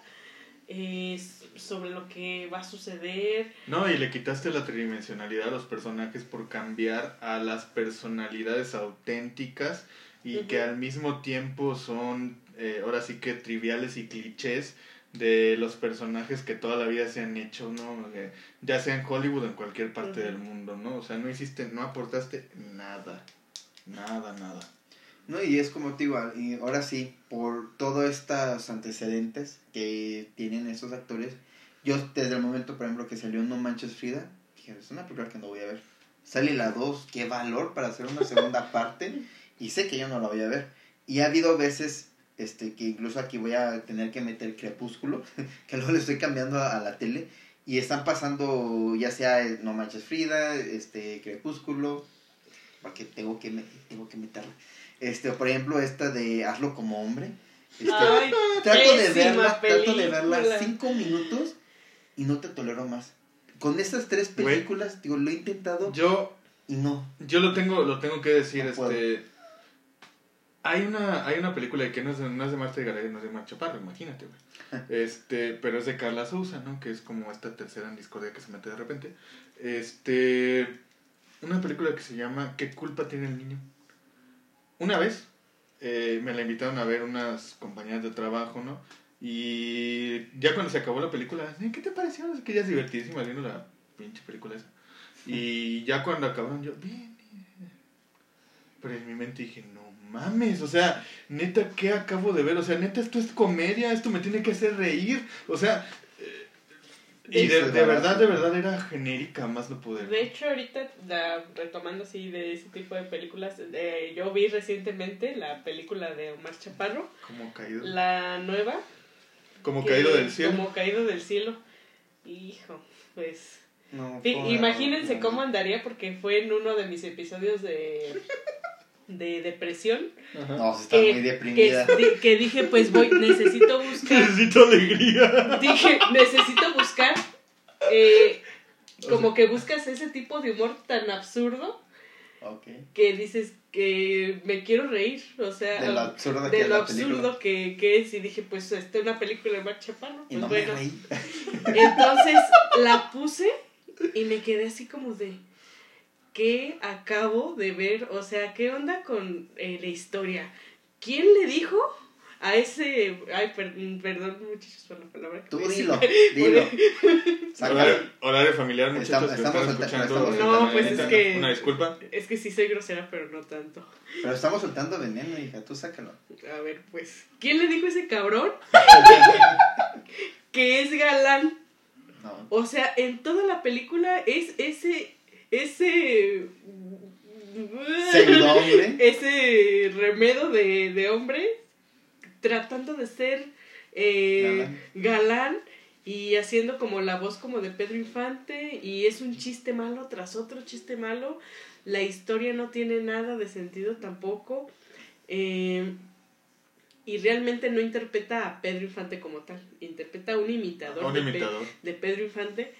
eh, sobre lo que va a suceder. No, y le quitaste la tridimensionalidad a los personajes por cambiar a las personalidades auténticas y que al mismo tiempo son, eh, ahora sí que triviales y clichés de los personajes que toda la vida se han hecho, ¿no? Eh, ya sea en Hollywood o en cualquier parte del mundo, ¿no? O sea, no hiciste, no aportaste nada, nada, nada. No, y es como te digo, y ahora sí, por todos estos antecedentes que tienen esos actores, yo desde el momento, por ejemplo, que salió No Manches Frida, dije, es una película que no voy a ver. Sale la 2, qué valor para hacer una segunda parte, y sé que yo no la voy a ver. Y ha habido veces este que incluso aquí voy a tener que meter Crepúsculo, que luego le estoy cambiando a, a la tele, y están pasando ya sea eh, No Manches Frida, este Crepúsculo, porque tengo que, me- tengo que meterla. Este, por ejemplo, esta de Hazlo como hombre. Este, Ay, trato de verla, trato de verla cinco minutos y no te tolero más. Con estas tres películas, digo, lo he intentado Yo, y no. yo lo tengo, lo tengo que decir, No puedo. Hay una, hay una película que no es, de- no es de Marta de Garay, no es de Mar Chaparro, imagínate, güey. Este, pero es de Carla Sousa, ¿no? Que es como esta tercera en discordia que se mete de repente. Este, una película que se llama ¿Qué culpa tiene el niño? Una vez eh, me la invitaron a ver unas compañeras de trabajo, ¿no? Y ya cuando se acabó la película, "Eh, ¿qué te pareció? Sé qué, ya es divertidísima viendo la pinche película esa. Y ya cuando acabaron yo, bien. Pero en mi mente dije, no mames, o sea, neta, ¿qué acabo de ver? O sea, neta, esto es comedia, esto me tiene que hacer reír. O sea, eh, y de, verdad, de verdad era genérica, más no poder. De hecho, ahorita, la- retomando así de ese tipo de películas, eh, yo vi recientemente la película de Omar Chaparro, Como caído, la nueva. como que- caído del cielo. Como caído del cielo. Hijo, pues... no. Imagínense cómo andaría porque fue en uno de mis episodios de, de depresión Ajá. No, está que, muy deprimida. que dije pues voy necesito buscar Necesito alegría. dije necesito buscar eh, O como que buscas ese tipo de humor tan absurdo Ok. que dices que me quiero reír o sea De lo absurdo que de lo absurdo que, que es y dije pues esta es una película de Mar Chaparro Y pues no bueno me reí. Entonces la puse y me quedé así como de, ¿qué acabo de ver? O sea, ¿qué onda con eh, la historia? ¿Quién le dijo a ese... Ay, per- perdón muchachos por la palabra. que Tú dilo, dilo. Horario, horario familiar, Estamos- muchachos que estamos escuchando. estamos esta No, pues es que- Una disculpa. Es que sí soy grosera, pero no tanto. Pero estamos soltando veneno, hija, tú sácalo. A ver, pues, ¿quién le dijo a ese cabrón que es galán? No. O sea, en toda la película es ese. Ese. Pseudo-hombre. Ese remedo de, de hombre tratando de ser eh, Galán. galán. y haciendo como la voz como de Pedro Infante y es un chiste malo tras otro chiste malo. La historia no tiene nada de sentido tampoco. eh, y realmente no interpreta a Pedro Infante como tal, interpreta a un imitador, Un de, Pe- imitador. de Pedro Infante.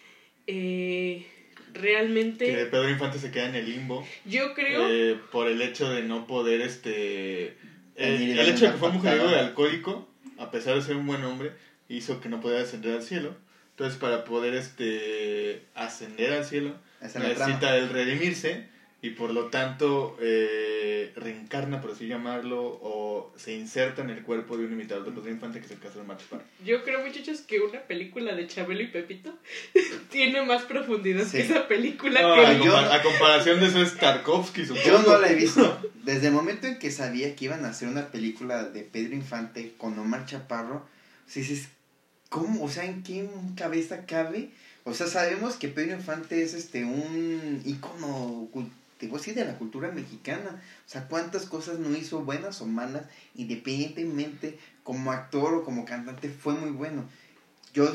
Eh, Que realmente, Pedro Infante se queda en el limbo. yo creo, eh, por el hecho de no poder, este... Y El, hecho de que fue mujeriego y alcohólico, a pesar de ser un buen hombre, hizo que no podía ascender al cielo. Entonces, para poder este ascender al cielo, es necesita el redimirse y por lo tanto eh, reencarna, por así llamarlo, o se inserta en el cuerpo de un imitador de Pedro Infante que es el caso de Marta Parra. yo creo muchachos que una película de Chabelo y Pepito tiene más profundidad Sí. que esa película No, que a, yo- a comparación de eso es Tarkovsky, supongo. Yo no la he visto. Desde el momento en que sabía que iban a hacer una película de Pedro Infante con Omar Chaparro, si dices, ¿cómo? O sea, ¿en qué cabeza cabe? O sea, sabemos que Pedro Infante es este un ícono cul- te voy a decir, de la cultura mexicana. O sea, cuántas cosas no hizo buenas o malas, independientemente como actor o como cantante, fue muy bueno. Yo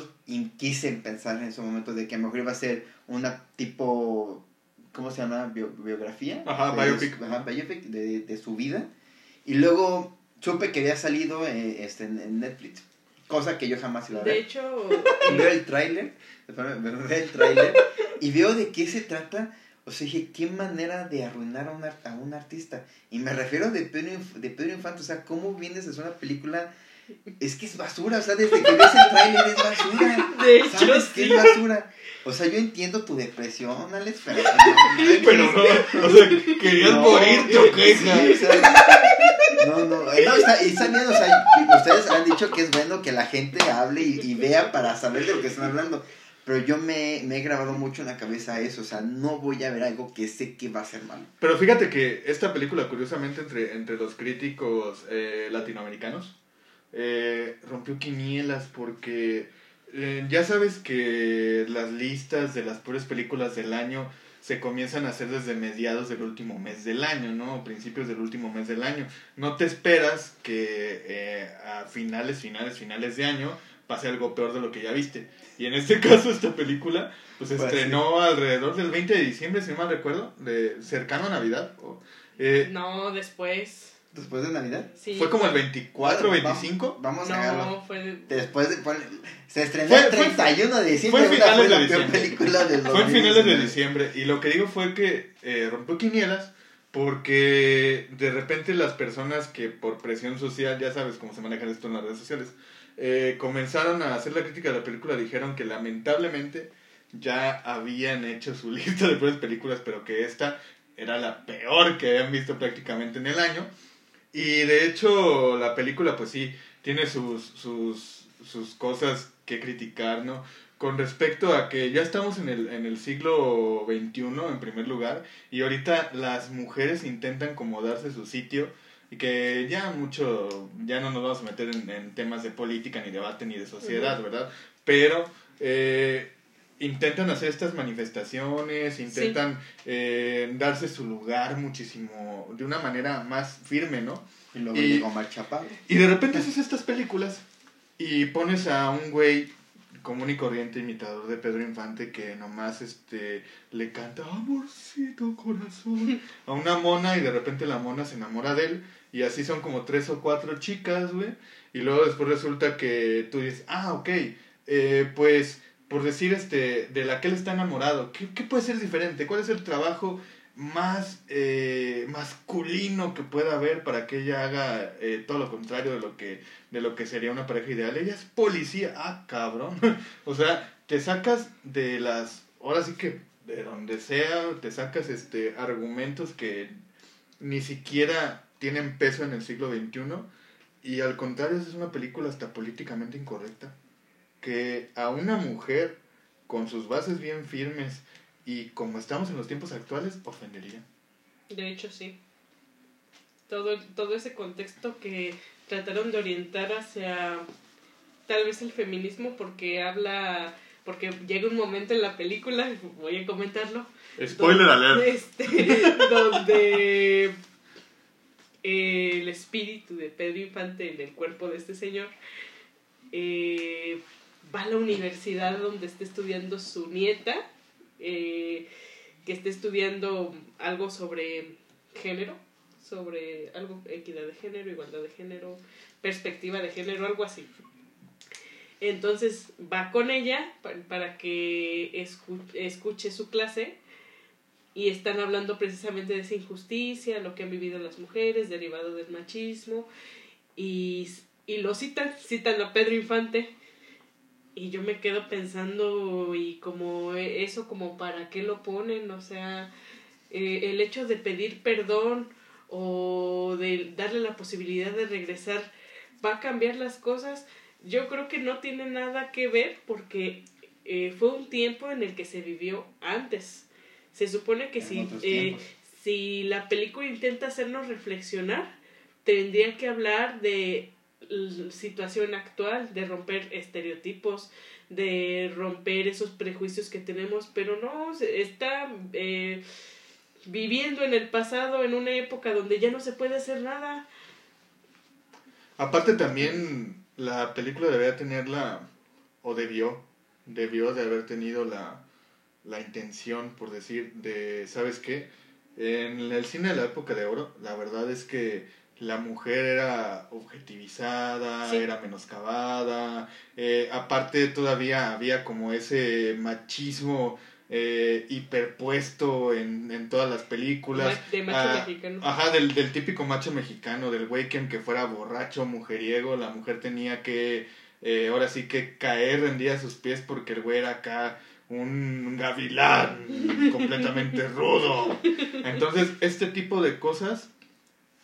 quise pensar en ese momento de que a lo mejor iba a ser una tipo, ¿cómo se llama? Bio- biografía. Ajá, de, biopic. su- ajá, biopic de, de su vida. Y luego supe que había salido eh, este, en, en Netflix, cosa que yo jamás iba a de ver. hecho Veo el tráiler, veo el tráiler y veo de qué se trata. O sea, dije, qué manera de arruinar a un, ar- a un artista. Y me refiero de Pedro, Inf- de Pedro Infante, o sea, ¿cómo vienes a hacer una película? Es que es basura, o sea, desde que ves el tráiler es basura. de hecho ¿Sabes qué sí es basura? O sea, yo entiendo tu depresión, Alex, pero... Pero no, o sea, querías No, morirte o qué, sí, hija? o sea, no, no, no, está, y está bien, o sea, ustedes han dicho que es bueno que la gente hable y, y vea para saber de lo que están hablando, pero yo me, me he grabado mucho en la cabeza eso, o sea, no voy a ver algo que sé que va a ser malo. Pero fíjate que esta película, curiosamente, entre, entre los críticos eh, latinoamericanos, eh, rompió quinielas porque eh, ya sabes que las listas de las peores películas del año se comienzan a hacer desde mediados del último mes del año, ¿no? Principios del último mes del año. No te esperas que eh, a finales, finales, finales de año pase algo peor de lo que ya viste. Y en este caso, esta película, pues Pues estrenó alrededor del 20 de diciembre, si no mal recuerdo, de cercano a Navidad. o- eh, no después después de Navidad. Sí. Fue como el 24, Bueno, 25. Vamos, vamos a verlo. No, fue... de- Después de. pon- se estrenó Fue- el fue- 31 de diciembre. fue finales fue de diciembre. Fue en finales de 2019. diciembre. Y lo que digo fue que eh, rompió quinielas porque de repente las personas que por presión social, ya sabes cómo se manejan esto en las redes sociales, eh, comenzaron a hacer la crítica de la película, dijeron que lamentablemente ya habían hecho su lista de peores películas, pero que esta era la peor que habían visto prácticamente en el año. Y de hecho la película pues sí tiene sus, sus, sus cosas que criticar, ¿no? Con respecto a que ya estamos en el, en el siglo XXI en primer lugar y ahorita las mujeres intentan como darse su sitio y que ya mucho, ya no nos vamos a meter en, en temas de política, ni debate, ni de sociedad. ¿verdad? Pero eh, intentan hacer estas manifestaciones, intentan eh, darse su lugar muchísimo, de una manera más firme, ¿no? Y luego Y- llegó. Y de repente haces estas películas y pones a un güey común y corriente imitador de Pedro Infante que nomás este le canta amorcito corazón a una mona y de repente la mona se enamora de él y así son como tres o cuatro chicas, güey. Y luego después resulta que tú dices, ah, ok, eh, pues por decir este de la que él está enamorado, ¿qué, qué puede ser diferente? ¿Cuál es el trabajo más eh, masculino que pueda haber para que ella haga eh, todo lo contrario de lo que de lo que sería una pareja ideal ella es policía ah cabrón o sea te sacas de las ahora sí que de donde sea te sacas este argumentos que ni siquiera tienen peso en el siglo XXI y al contrario es una película hasta políticamente incorrecta que a una mujer con sus bases bien firmes y como estamos en los tiempos actuales, ofendería. De hecho, sí. Todo, todo ese contexto que trataron de orientar hacia tal vez el feminismo porque habla, porque llega un momento en la película, voy a comentarlo, Spoiler donde, alert. este, donde el espíritu de Pedro Infante en el cuerpo de este señor eh, va a la universidad donde está estudiando su nieta, eh, que está estudiando algo sobre género, sobre algo, equidad de género, igualdad de género, perspectiva de género, algo así. Entonces va con ella pa- para que escu- escuche su clase y están hablando precisamente de esa injusticia, lo que han vivido las mujeres, derivado del machismo, y, y lo citan, citan a Pedro Infante, y yo me quedo pensando, y como e- eso, como para qué lo ponen, o sea, eh, el hecho de pedir perdón o de darle la posibilidad de regresar, ¿va a cambiar las cosas? Yo creo que no tiene nada que ver porque eh, fue un tiempo en el que se vivió antes. Se supone que En si, eh, si la película intenta hacernos reflexionar, tendría que hablar de situación actual, de romper estereotipos, de romper esos prejuicios que tenemos, pero no, está eh, viviendo en el pasado, en una época donde ya no se puede hacer nada. Aparte también la película debería tener la, o debió, debió de haber tenido la, la intención, por decir, de, ¿sabes qué? En el cine de la época de oro, la verdad es que la mujer era objetivizada, Sí. era menoscabada, eh, aparte todavía había como ese machismo eh, hiperpuesto en, en todas las películas. De macho Ah, mexicano. Ajá, del, del típico macho mexicano, del güey que aunque fuera borracho, mujeriego, la mujer tenía que, eh, ahora sí que caer, rendía a sus pies porque el güey era acá un gavilán completamente rudo. Entonces, este tipo de cosas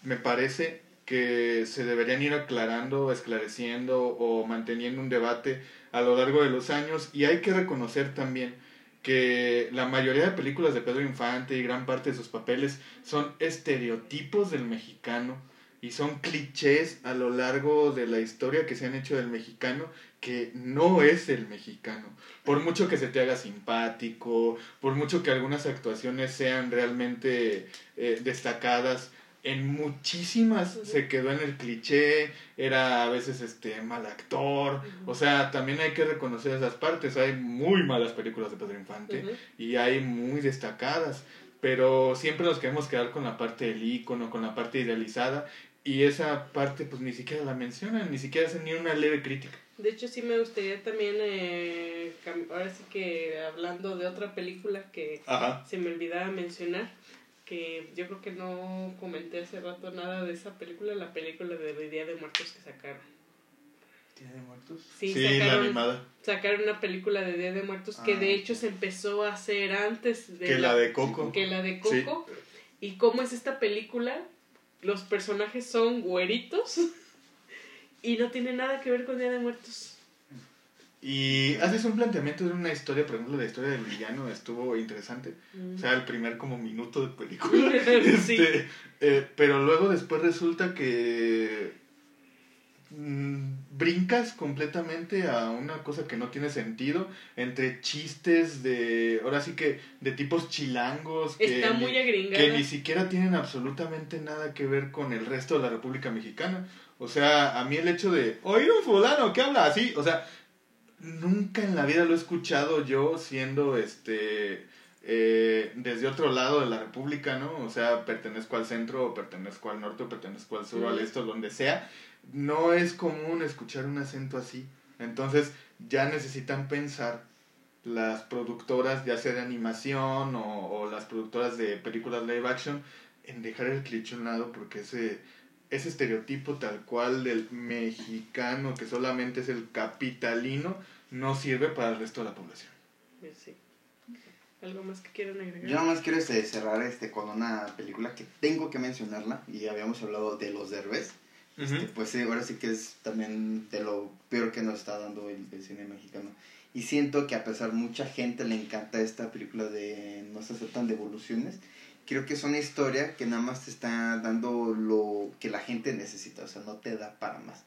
me parece que se deberían ir aclarando, esclareciendo o manteniendo un debate a lo largo de los años y hay que reconocer también que la mayoría de películas de Pedro Infante y gran parte de sus papeles son estereotipos del mexicano y son clichés a lo largo de la historia que se han hecho del mexicano que no es el mexicano. Por mucho que se te haga simpático, por mucho que algunas actuaciones sean realmente eh, destacadas, en muchísimas se quedó en el cliché, era a veces este mal actor, o sea, también hay que reconocer esas partes, hay muy malas películas de Pedro Infante y hay muy destacadas, pero siempre nos queremos quedar con la parte del ícono, con la parte idealizada y esa parte pues ni siquiera la mencionan, ni siquiera hacen ni una leve crítica. De hecho, sí me gustaría también, eh, ahora sí que hablando de otra película que Ajá. se me olvidaba mencionar, que yo creo que no comenté hace rato nada de esa película, la película de Día de Muertos que sacaron. ¿Día de muertos? Sí, Sí, la sacaron, animada. sacaron una película de Día de Muertos que Ah, de hecho se empezó a hacer antes de Que la de Coco. que la de Sí. Coco. ¿Y cómo es esta película? Los personajes son güeritos y no tiene nada que ver con Día de Muertos. Y haces un planteamiento de una historia, por ejemplo, la historia del villano estuvo interesante. Mm. O sea, el primer como minuto de película. Sí. Este, eh, pero luego después resulta que brincas completamente a una cosa que no tiene sentido entre chistes de ahora sí que de tipos chilangos que Está ni- muy agringada. que ni siquiera tienen absolutamente nada que ver con el resto de la República Mexicana. O sea, a mí el hecho de oír un fulano que habla así, o sea, nunca en la vida lo he escuchado yo siendo este eh, desde otro lado de la República, ¿no? O sea, pertenezco al centro, o pertenezco al norte, o pertenezco al sur, al este, o donde sea. No es común escuchar un acento así. Entonces, ya necesitan pensar las productoras, ya sea de animación o, o las productoras de películas live action, en dejar el cliché a un lado porque ese, ese estereotipo tal cual del mexicano que solamente es el capitalino no sirve para el resto de la población. Pues sí. ¿Algo más que quieran agregar? Yo nada más quiero este, cerrar este, con una película que tengo que mencionarla, y habíamos hablado de Los Derbez. Este, pues sí, ahora sí que es también de lo peor que nos está dando el, el cine mexicano. Y siento que a pesar mucha gente le encanta esta película de No se aceptan devoluciones, creo que es una historia que nada más te está dando lo que la gente necesita, o sea, no te da para más.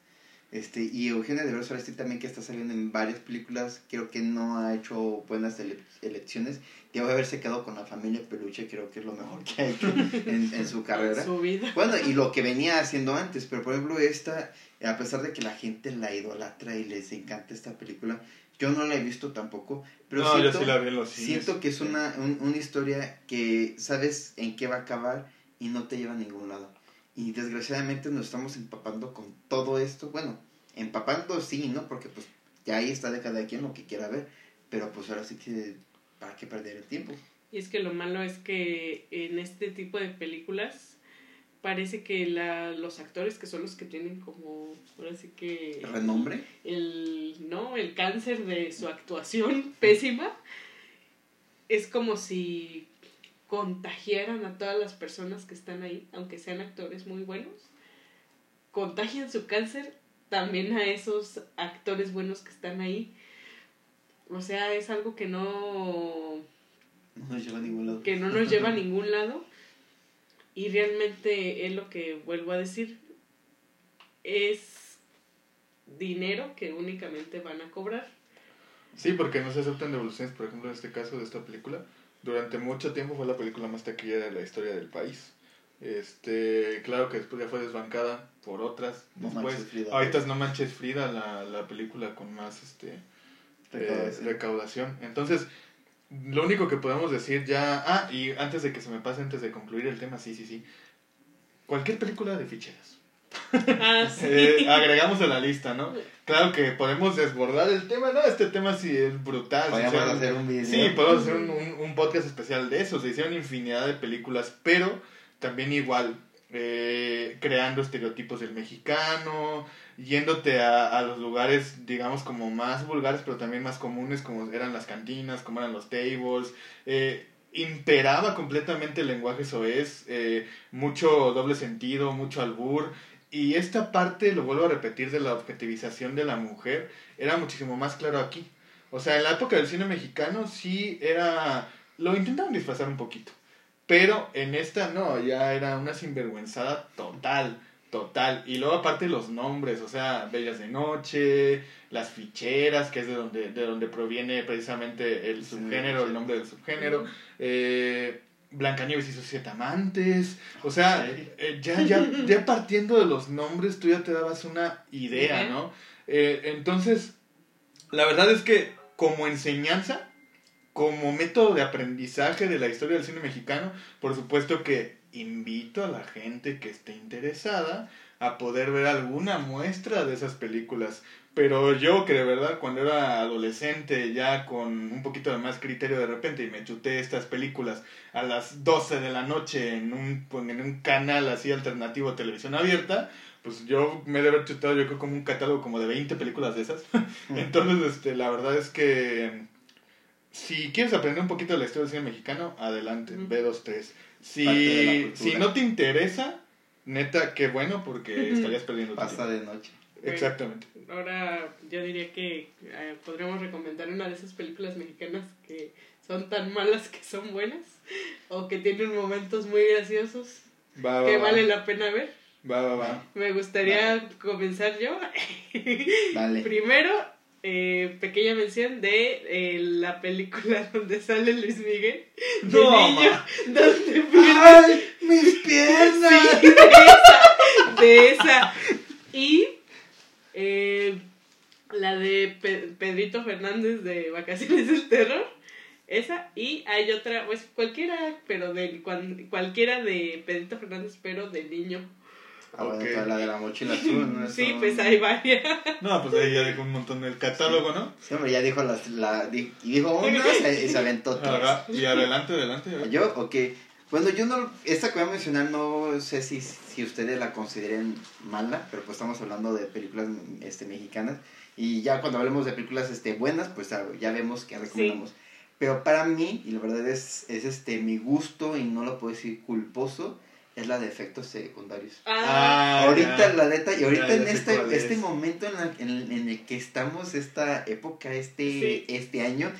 Este, y Eugenio Derbez ahora sí también que está saliendo en varias películas, creo que no ha hecho buenas ele- elecciones. Debe haberse quedado con la familia Peluche, creo que es lo mejor que ha hecho en, en su carrera. Su vida. Bueno, y lo que venía haciendo antes, pero por ejemplo esta, a pesar de que la gente la idolatra y les encanta esta película, yo no la he visto tampoco, pero no, siento, yo sí la vi en los cines. siento que es una, un- una historia que sabes en qué va a acabar y no te lleva a ningún lado. Y desgraciadamente nos estamos empapando con todo esto, bueno, empapando sí, ¿no? Porque pues ya ahí está de cada quien lo que quiera ver, pero pues ahora sí que, ¿para qué perder el tiempo? Y es que lo malo es que en este tipo de películas parece que la, los actores que son los que tienen como, ahora sí que... ¿Renombre? el no el cáncer de su actuación pésima es como si contagiaran a todas las personas que están ahí aunque sean actores muy buenos contagian su cáncer también a esos actores buenos que están ahí o sea es algo que no No nos lleva a ningún lado. que no nos lleva a ningún lado y realmente es lo que vuelvo a decir es dinero que únicamente van a cobrar Sí, porque no se aceptan devoluciones, por ejemplo, en este caso de esta película. Durante mucho tiempo fue la película más taquillera de la historia del país. Este, claro que después ya fue desbancada por otras. No después, Manches Frida. ahorita es No Manches Frida, la, la película con más este eh, Recaudación. recaudación. Entonces, lo único que podemos decir ya. Ah, y antes de que se me pase, antes de concluir el tema, sí, sí, sí. Cualquier película de ficheras. ah sí Eh, agregamos a la lista, ¿no? Claro que podemos desbordar el tema, ¿no? Este tema sí es brutal. hicieron- hacer un video. Sí, podemos hacer un, un, un podcast especial de eso. Se hicieron infinidad de películas, pero también igual eh, creando estereotipos del mexicano, yéndote a, a los lugares, digamos, como más vulgares, pero también más comunes, como eran las cantinas, como eran los tables. Eh, imperaba completamente el lenguaje soez, eh, mucho doble sentido, mucho albur. Y esta parte, lo vuelvo a repetir, de la objetivización de la mujer, era muchísimo más claro aquí. O sea, en la época del cine mexicano sí era... Lo intentaban disfrazar un poquito. Pero en esta no, ya era una sinvergüenzada total, total. Y luego aparte los nombres, o sea, Bellas de Noche, Las Ficheras, que es de donde, de donde proviene precisamente el subgénero, el nombre del subgénero. Eh, Blancanieves y sus siete amantes. O sea, eh, ya, ya, ya partiendo de los nombres, tú ya te dabas una idea. ¿no? Eh, entonces, la verdad es que como enseñanza, como método de aprendizaje de la historia del cine mexicano, por supuesto que invito a la gente que esté interesada a poder ver alguna muestra de esas películas. Pero yo que de verdad cuando era adolescente ya con un poquito de más criterio de repente y me chuté estas películas a las 12 de la noche en un, en un canal así alternativo de televisión abierta, pues yo me he de haber chutado yo creo como un catálogo como de 20 películas de esas. Entonces, este, la verdad es que si quieres aprender un poquito de la historia del cine mexicano, adelante, Ujú. B23. Parte de la Si, si no te interesa, neta, qué bueno porque estarías perdiendo Pasa tiempo. de noche. Exactamente. Ahora yo diría que eh, podríamos recomendar una de esas películas mexicanas que son tan malas que son buenas o que tienen momentos muy graciosos Va, que va. vale la pena ver. Va, va, va. Me gustaría comenzar yo. Dale. Primero, eh, pequeña mención de eh, la película donde sale Luis Miguel. De No, niño, ma. donde pierde ¡Ay, mis piernas! Sí, de esa, de esa. Y eh, la de Pe- Pedrito Fernández de Vacaciones del Terror. Esa. Y hay otra, pues cualquiera, pero de cuan- cualquiera de Pedrito Fernández, pero de niño. Ah, bueno, Ok. toda la de la mochila azul, ¿no? Sí, Eso- pues hay varias. No, pues ahí ya dejó un montón del catálogo, ¿no? Sí, hombre, ya dijo las, la, y dijo una y se aventó todas. Y adelante, adelante. ¿Yo? Ok. Bueno, yo no, esta que voy a mencionar no sé si, si ustedes la consideren mala, pero pues estamos hablando de películas este, mexicanas. Y ya cuando hablemos de películas este, buenas, pues ya, vemos que recomendamos. Pero para mí, y la verdad es, es este mi gusto y no lo puedo decir culposo, es la de efectos secundarios. Ah, ahorita ya. la neta, y ahorita Ya, en este, este es. momento en, la- en, en el que estamos, esta época, este, Sí. este año,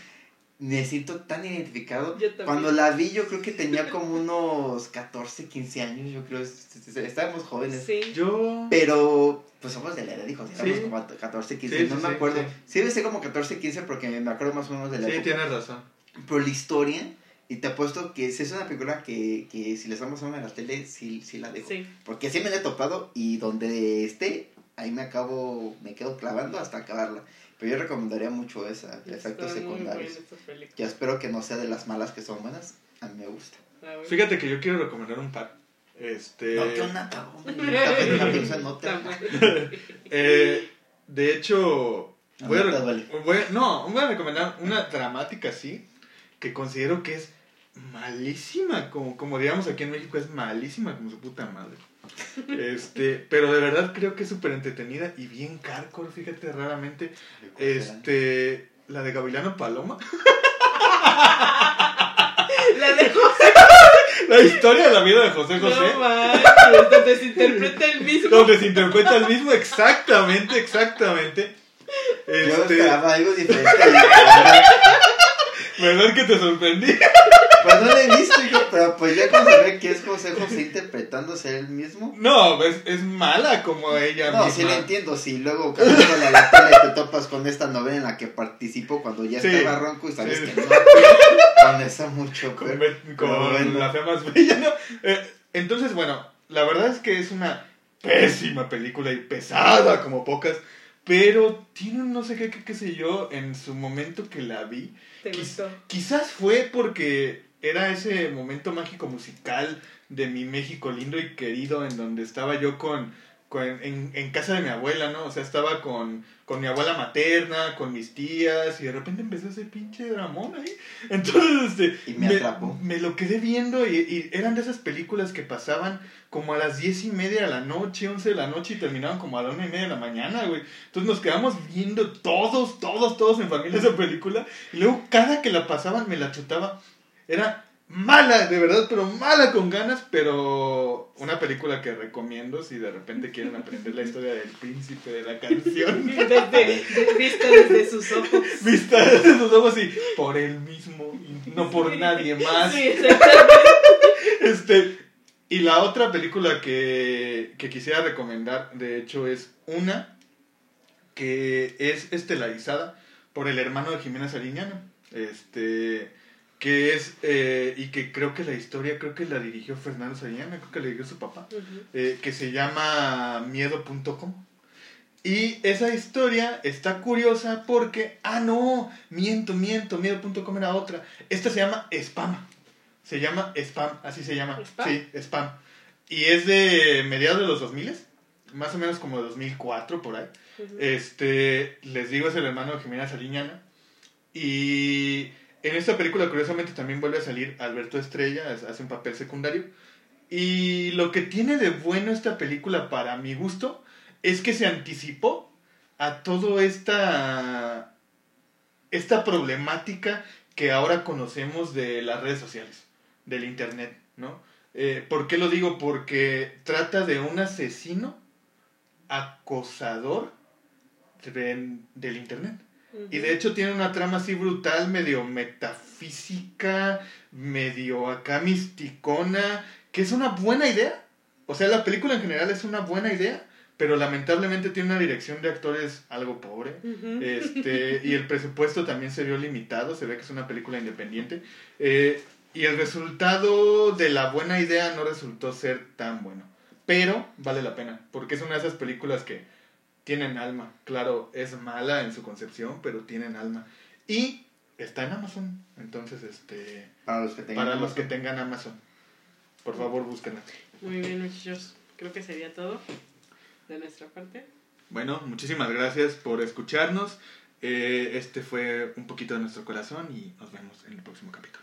me siento tan identificado. Yo también. Cuando la vi, yo creo que tenía como unos 14, 15 años, yo creo, es- es- estábamos jóvenes. sí. Yo. Pero, pues somos de la edad, dijo, éramos Sí. como 14, 15, Sí, no sí, me acuerdo. sí. Sí, debe ser como 14, 15 porque me acuerdo más o menos de la Sí, época. tienes razón. Pero la historia, y te apuesto que si es una película que, que si les vamos a ver en la tele, sí, sí la dejo. Sí. Porque sí me la he topado y donde esté, ahí me acabo, me quedo clavando hasta acabarla. Pero yo recomendaría mucho esa, de efectos secundarios. Ya espero que no sea de las malas que son buenas. A mí me gusta. Fíjate que yo quiero recomendar un par. Este. No, que una. Eh, de hecho, voy a, voy a- no, voy a recomendar una dramática así, que considero que es malísima, como, como digamos aquí en México es malísima como su puta madre. Este, pero de verdad creo que es súper entretenida y bien hardcore, fíjate, raramente. Este, la de Gavilano Paloma. La de José. La historia de la vida de José José. No manches, donde se interpreta el mismo. donde se interpreta el mismo, exactamente, exactamente. Yo Este, esperaba algo diferente. Verdad, ¿Verdad que te sorprendí? Pues no la he visto, hijo, pero pues ya cuando se ve que es José José interpretándose él mismo. No, es, es mala como ella No, misma. sí la entiendo. Si luego cambiándole a la tele te topas con esta novela en la que participó cuando ya Sí. estaba ronco y sabes Sí. que no. Con eso mucho. Con, peor. Be- con Pero bueno. la fea más bella, ¿no? Eh, entonces, bueno, la verdad es que es una pésima película y pesada como pocas, pero tiene un no sé qué, qué, qué sé yo, en su momento que la vi. ¿Te gustó? Quizás fue porque era ese momento mágico musical de mi México lindo y querido en donde estaba yo con, con en, en casa de mi abuela, ¿no? O sea, estaba con, con mi abuela materna, con mis tías y de repente empezó ese pinche dramón ahí. Entonces, este, Y me atrapó. me lo quedé viendo y, y eran de esas películas que pasaban como a las diez y media de la noche, once de la noche y terminaban como a la una y media de la mañana, güey. Entonces nos quedamos viendo todos, todos, todos en familia esa película y luego cada que la pasaban me la chutaba. Era mala, de verdad, pero mala con ganas, pero una película que recomiendo si de repente quieren aprender la historia del príncipe de la canción. Desde, vista desde sus ojos. Vista desde sus ojos y por él mismo, y no por nadie más. Sí. Este, y la otra película que, que quisiera recomendar, de hecho, es una que es estelarizada por el hermano de Jimena Sariñana. Este, que es, eh, y que creo que la historia, creo que la dirigió Fernando Sariñana, creo que la dirigió su papá, eh, que se llama Miedo.com. Y esa historia está curiosa porque, ah, no, miento, miento, miedo.com era otra. Esta se llama Spam. Se llama Spam, así se llama. ¿Spam? Sí, Spam. Y es de mediados de los 2000. más o menos como 2004 por ahí. Este, les digo, es el hermano de Jimena Sariñana. Y en esta película, curiosamente, también vuelve a salir Alberto Estrella, es- hace un papel secundario. Y lo que tiene de bueno esta película, para mi gusto, es que se anticipó a toda esta, esta problemática que ahora conocemos de las redes sociales, del Internet, ¿no? Eh, ¿Por qué lo digo? Porque trata de un asesino acosador de- del Internet. Y de hecho tiene una trama así brutal, medio metafísica, medio acá misticona, que es una buena idea. O sea, la película en general es una buena idea, pero lamentablemente tiene una dirección de actores algo pobre. Este, y el presupuesto también se vio limitado, se ve que es una película independiente. Eh, y el resultado de la buena idea no resultó ser tan bueno. Pero vale la pena, porque es una de esas películas que tienen alma. Claro, es mala en su concepción, pero tienen alma. Y está en Amazon. Entonces, este, Para los que tengan. para los que tengan Amazon, por favor búsquenla. Muy bien, muchachos. Creo que sería todo de nuestra parte. Bueno, muchísimas gracias por escucharnos. Eh, este fue un poquito de nuestro corazón y nos vemos en el próximo capítulo.